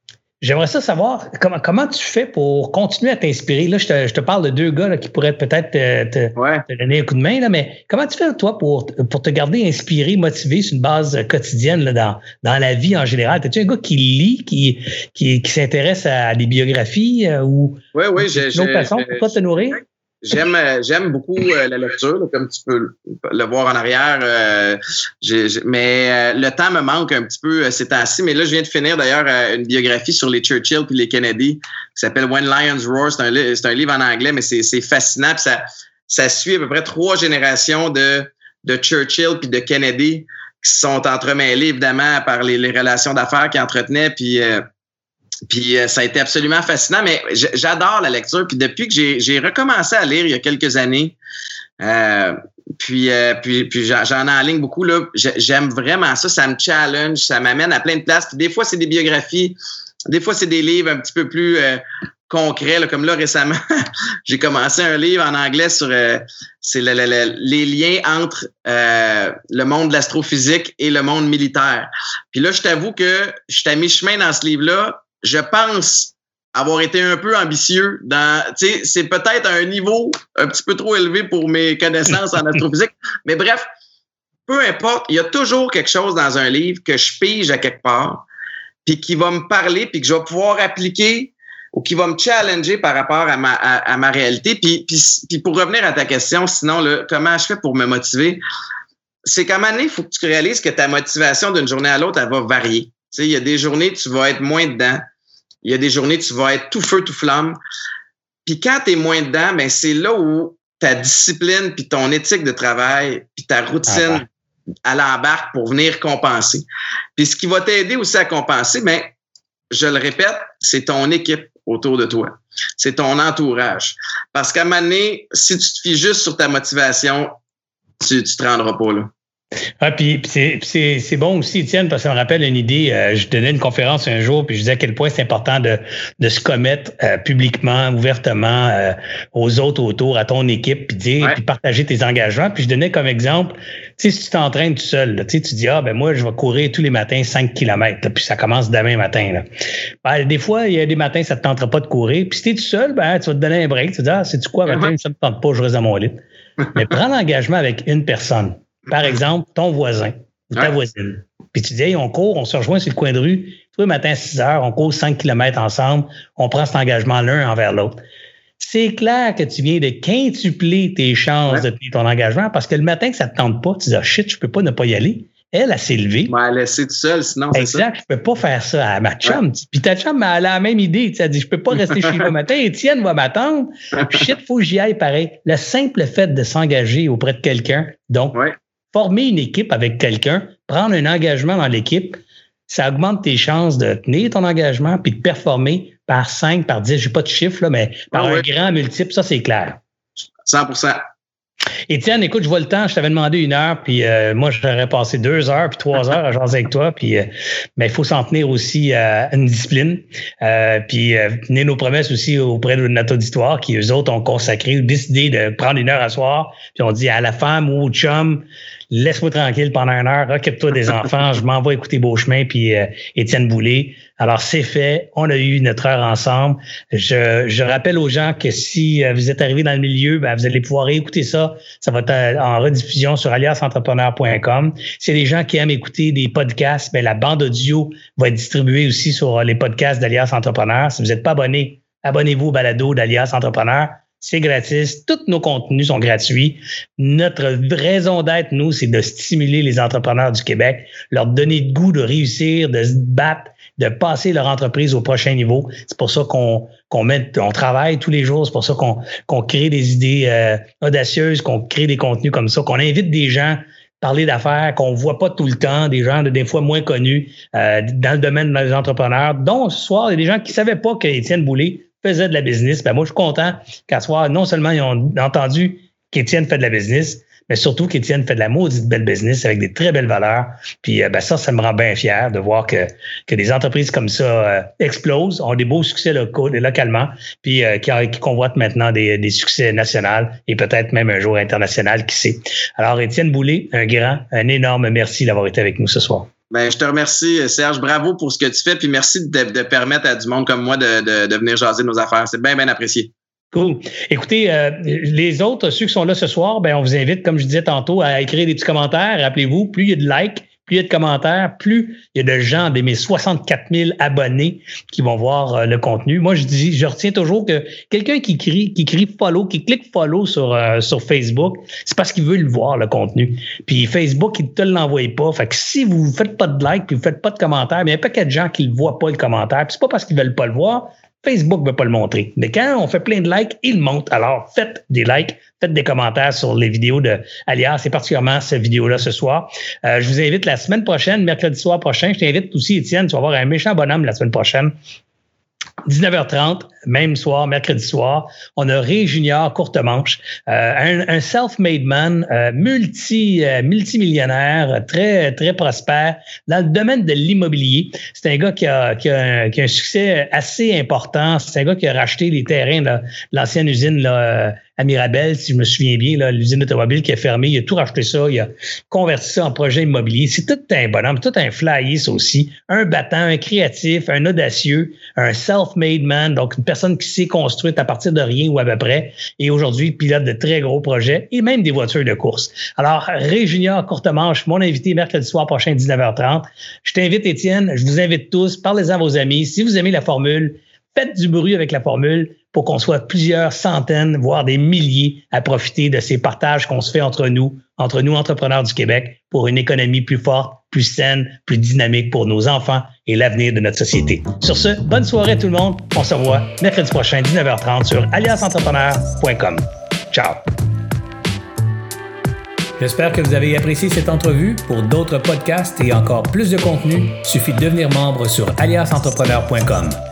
J'aimerais ça savoir comment, comment tu fais pour continuer à t'inspirer. Là, je te, je te, parle de deux gars là, qui pourraient peut-être te, donner un coup de main, là, mais comment tu fais, toi, pour, pour te garder inspiré, motivé sur une base quotidienne là, dans, dans la vie en général? Es-tu un gars qui lit, qui, qui, qui s'intéresse à des biographies euh, ou oui, oui, j'ai, une autre façon pour toi te nourrir? J'aime euh, j'aime beaucoup euh, la lecture, comme tu peux le voir en arrière. Euh, mais le temps me manque un petit peu ces temps-ci. Mais là, je viens de finir d'ailleurs une biographie sur les Churchill puis les Kennedy qui s'appelle When Lions Roar. C'est un, un, livre en anglais, mais c'est fascinant. ça, ça suit à peu près trois générations de, de Churchill puis de Kennedy qui sont entremêlés évidemment par les, les relations d'affaires qu'ils entretenaient. Puis puis euh, ça a été absolument fascinant, mais j'adore la lecture. Puis depuis que j'ai recommencé à lire il y a quelques années, euh, puis, euh, puis, puis j'en ai en ligne beaucoup, là. J'aime vraiment ça. Ça me challenge, ça m'amène à plein de places. Puis des fois, c'est des biographies, des fois, c'est des livres un petit peu plus concrets. Là, comme là, récemment, j'ai commencé un livre en anglais sur c'est les liens entre le monde de l'astrophysique et le monde militaire. Puis là, je t'avoue que je suis à mi-chemin dans ce livre-là je pense avoir été un peu ambitieux dans, tu sais, c'est peut-être un niveau un petit peu trop élevé pour mes connaissances en astrophysique, mais bref, peu importe, il y a toujours quelque chose dans un livre que je pige à quelque part, puis qui va me parler, puis que je vais pouvoir appliquer ou qui va me challenger par rapport à ma, à, ma réalité. Puis, puis, puis, pour revenir à ta question, sinon, là, comment je fais pour me motiver? C'est qu'à un moment donné, il faut que tu réalises que ta motivation d'une journée à l'autre, elle va varier. Tu sais, il y a des journées, tu vas être moins dedans. Il y a des journées, tu vas être tout feu, tout flamme. Puis quand tu es moins dedans, ben c'est là où ta discipline, puis ton éthique de travail, puis ta routine à l'embarque pour venir compenser. Puis ce qui va t'aider aussi à compenser, ben, je le répète, c'est ton équipe autour de toi. C'est ton entourage. Parce qu'à un moment donné, si tu te fies juste sur ta motivation, tu ne te rendras pas là. Ah, puis c'est bon aussi, Étienne, parce que ça me rappelle une idée. Euh, je donnais une conférence un jour, puis je disais à quel point c'est important de, de se commettre euh, publiquement, ouvertement euh, aux autres autour, à ton équipe, puis dire, puis partager tes engagements. Puis je donnais comme exemple, tu sais, si tu t'entraînes tout seul, là, tu dis, ah ben moi, je vais courir tous les matins 5 km, puis ça commence demain matin. Là. Ben, des fois, il y a des matins, ça te tentera pas de courir. Puis si tu es tout seul, ben, tu vas te donner un break. Tu te dis, ah, c'est-tu quoi, matin, ça me tente pas, je reste dans mon lit. Mais prends l'engagement avec une personne. Par exemple, ton voisin ou ta voisine. Puis tu dis, hey, on court, on se rejoint sur le coin de rue, tous les matins à 6 heures, on court 5 km ensemble, on prend cet engagement l'un envers l'autre. C'est clair que tu viens de quintupler tes chances de tenir ton engagement parce que le matin que ça te tente pas, tu dis, ah, shit, je peux pas ne pas y aller. Elle, elle s'est levée. Ouais, elle laissé tout seul, sinon c'est ça. Exact, je peux pas faire ça à ma chum. Puis ta chum, elle a la même idée. Elle dit, je peux pas rester chez moi le matin. Étienne va m'attendre. Shit, faut que j'y aille pareil. Le simple fait de s'engager auprès de quelqu'un, donc former une équipe avec quelqu'un, prendre un engagement dans l'équipe, ça augmente tes chances de tenir ton engagement puis de performer par 5, par 10, j'ai pas de chiffre, là, mais par ah un grand multiple, ça, c'est clair. 100% Étienne, écoute, je vois le temps. Je t'avais demandé une heure, puis euh, moi, j'aurais passé deux heures, puis trois heures à jaser avec toi. Puis, euh, mais il faut s'en tenir aussi à une discipline. Euh, puis, tenir nos promesses aussi auprès de notre auditoire, qui eux autres ont consacré ou décidé de prendre une heure à soir. Puis on dit à la femme ou au chum, laisse-moi tranquille pendant une heure, occupe-toi des enfants, je m'en vais écouter Beauchemin puis euh, Étienne Boulay. Alors, c'est fait. On a eu notre heure ensemble. Je, je rappelle aux gens que si euh, vous êtes arrivé dans le milieu, ben, vous allez pouvoir écouter ça. Ça va être en rediffusion sur aliasentrepreneur.com. Si y a des gens qui aiment écouter des podcasts, ben, la bande audio va être distribuée aussi sur les podcasts d'Alias Entrepreneur. Si vous n'êtes pas abonné, abonnez-vous au balado d'Alias Entrepreneur. C'est gratis. Tous nos contenus sont gratuits. Notre raison d'être, nous, c'est de stimuler les entrepreneurs du Québec, leur donner le goût de réussir, de se battre, de passer leur entreprise au prochain niveau. C'est pour ça qu'on qu'on on travaille tous les jours. C'est pour ça qu'on qu'on crée des idées euh, audacieuses, qu'on crée des contenus comme ça, qu'on invite des gens parler d'affaires qu'on voit pas tout le temps, des gens de, des fois moins connus euh, dans le domaine des entrepreneurs. Donc, ce soir, il y a des gens qui savaient pas que Étienne Boulay faisait de la business. Ben moi, je suis content qu'à soir, non seulement ils ont entendu qu'Étienne fait de la business, mais surtout qu'Étienne fait de la maudite belle business avec des très belles valeurs. Puis euh, ben ça, ça me rend bien fier de voir que, que des entreprises comme ça euh, explosent, ont des beaux succès locaux, localement, puis euh, qui, qui, convoitent maintenant des, des succès nationaux et peut-être même un jour international, qui sait. Alors, Étienne Boulay, un grand, un énorme merci d'avoir été avec nous ce soir. Ben, je te remercie, Serge. Bravo pour ce que tu fais. Puis merci de, permettre à du monde comme moi de, de, de venir jaser nos affaires. C'est bien, bien apprécié. Cool. Écoutez, euh, les autres, ceux qui sont là ce soir, ben, on vous invite, comme je disais tantôt, à écrire des petits commentaires. Rappelez-vous, plus il y a de likes, plus de commentaires, plus il y a de gens de mes 64 000 abonnés qui vont voir euh, le contenu. Moi, je dis, je retiens toujours que quelqu'un qui crie, qui crie follow, qui clique follow sur, euh, Facebook, c'est parce qu'il veut le voir, le contenu. Puis Facebook, il te l'envoie pas. Fait que si vous faites pas de like, puis vous faites pas de commentaires, il y a paquet de gens qui ne voient pas le commentaire. Puis c'est pas parce qu'ils veulent pas le voir, Facebook ne veut pas le montrer. Mais quand on fait plein de likes, il monte. Alors, faites des likes, faites des commentaires sur les vidéos de Alias, et particulièrement cette vidéo-là ce soir. Euh, je vous invite la semaine prochaine, mercredi soir prochain. Je t'invite aussi, Étienne, tu vas avoir un méchant bonhomme la semaine prochaine. 19h30, même soir, mercredi soir, on a Ray Junior courte manche, euh, un, self-made man, euh, multi euh, multimillionnaire, très très prospère dans le domaine de l'immobilier. C'est un gars qui a, qui, a un, succès assez important. C'est un gars qui a racheté les terrains de l'ancienne usine là, à Mirabel, si je me souviens bien, l'usine automobile qui a fermé, il a tout racheté ça, il a converti ça en projet immobilier. C'est tout un bonhomme, tout un flyiste aussi, un battant, un créatif, un audacieux, un self-made man, donc une personne qui s'est construite à partir de rien ou à peu près, et aujourd'hui pilote de très gros projets et même des voitures de course. Alors, Ré Junior Courtemanche, mon invité mercredi soir prochain, 19h30. Je t'invite, Étienne, je vous invite tous, parlez-en à vos amis. Si vous aimez la formule, faites du bruit avec la formule pour qu'on soit plusieurs centaines, voire des milliers à profiter de ces partages qu'on se fait entre nous, entre nous entrepreneurs du Québec, pour une économie plus forte, plus saine, plus dynamique pour nos enfants et l'avenir de notre société. Sur ce, bonne soirée tout le monde. On se revoit mercredi prochain, 19h30 sur aliasentrepreneur.com. Ciao. J'espère que vous avez apprécié cette entrevue. Pour d'autres podcasts et encore plus de contenu, suffit de devenir membre sur aliasentrepreneur.com.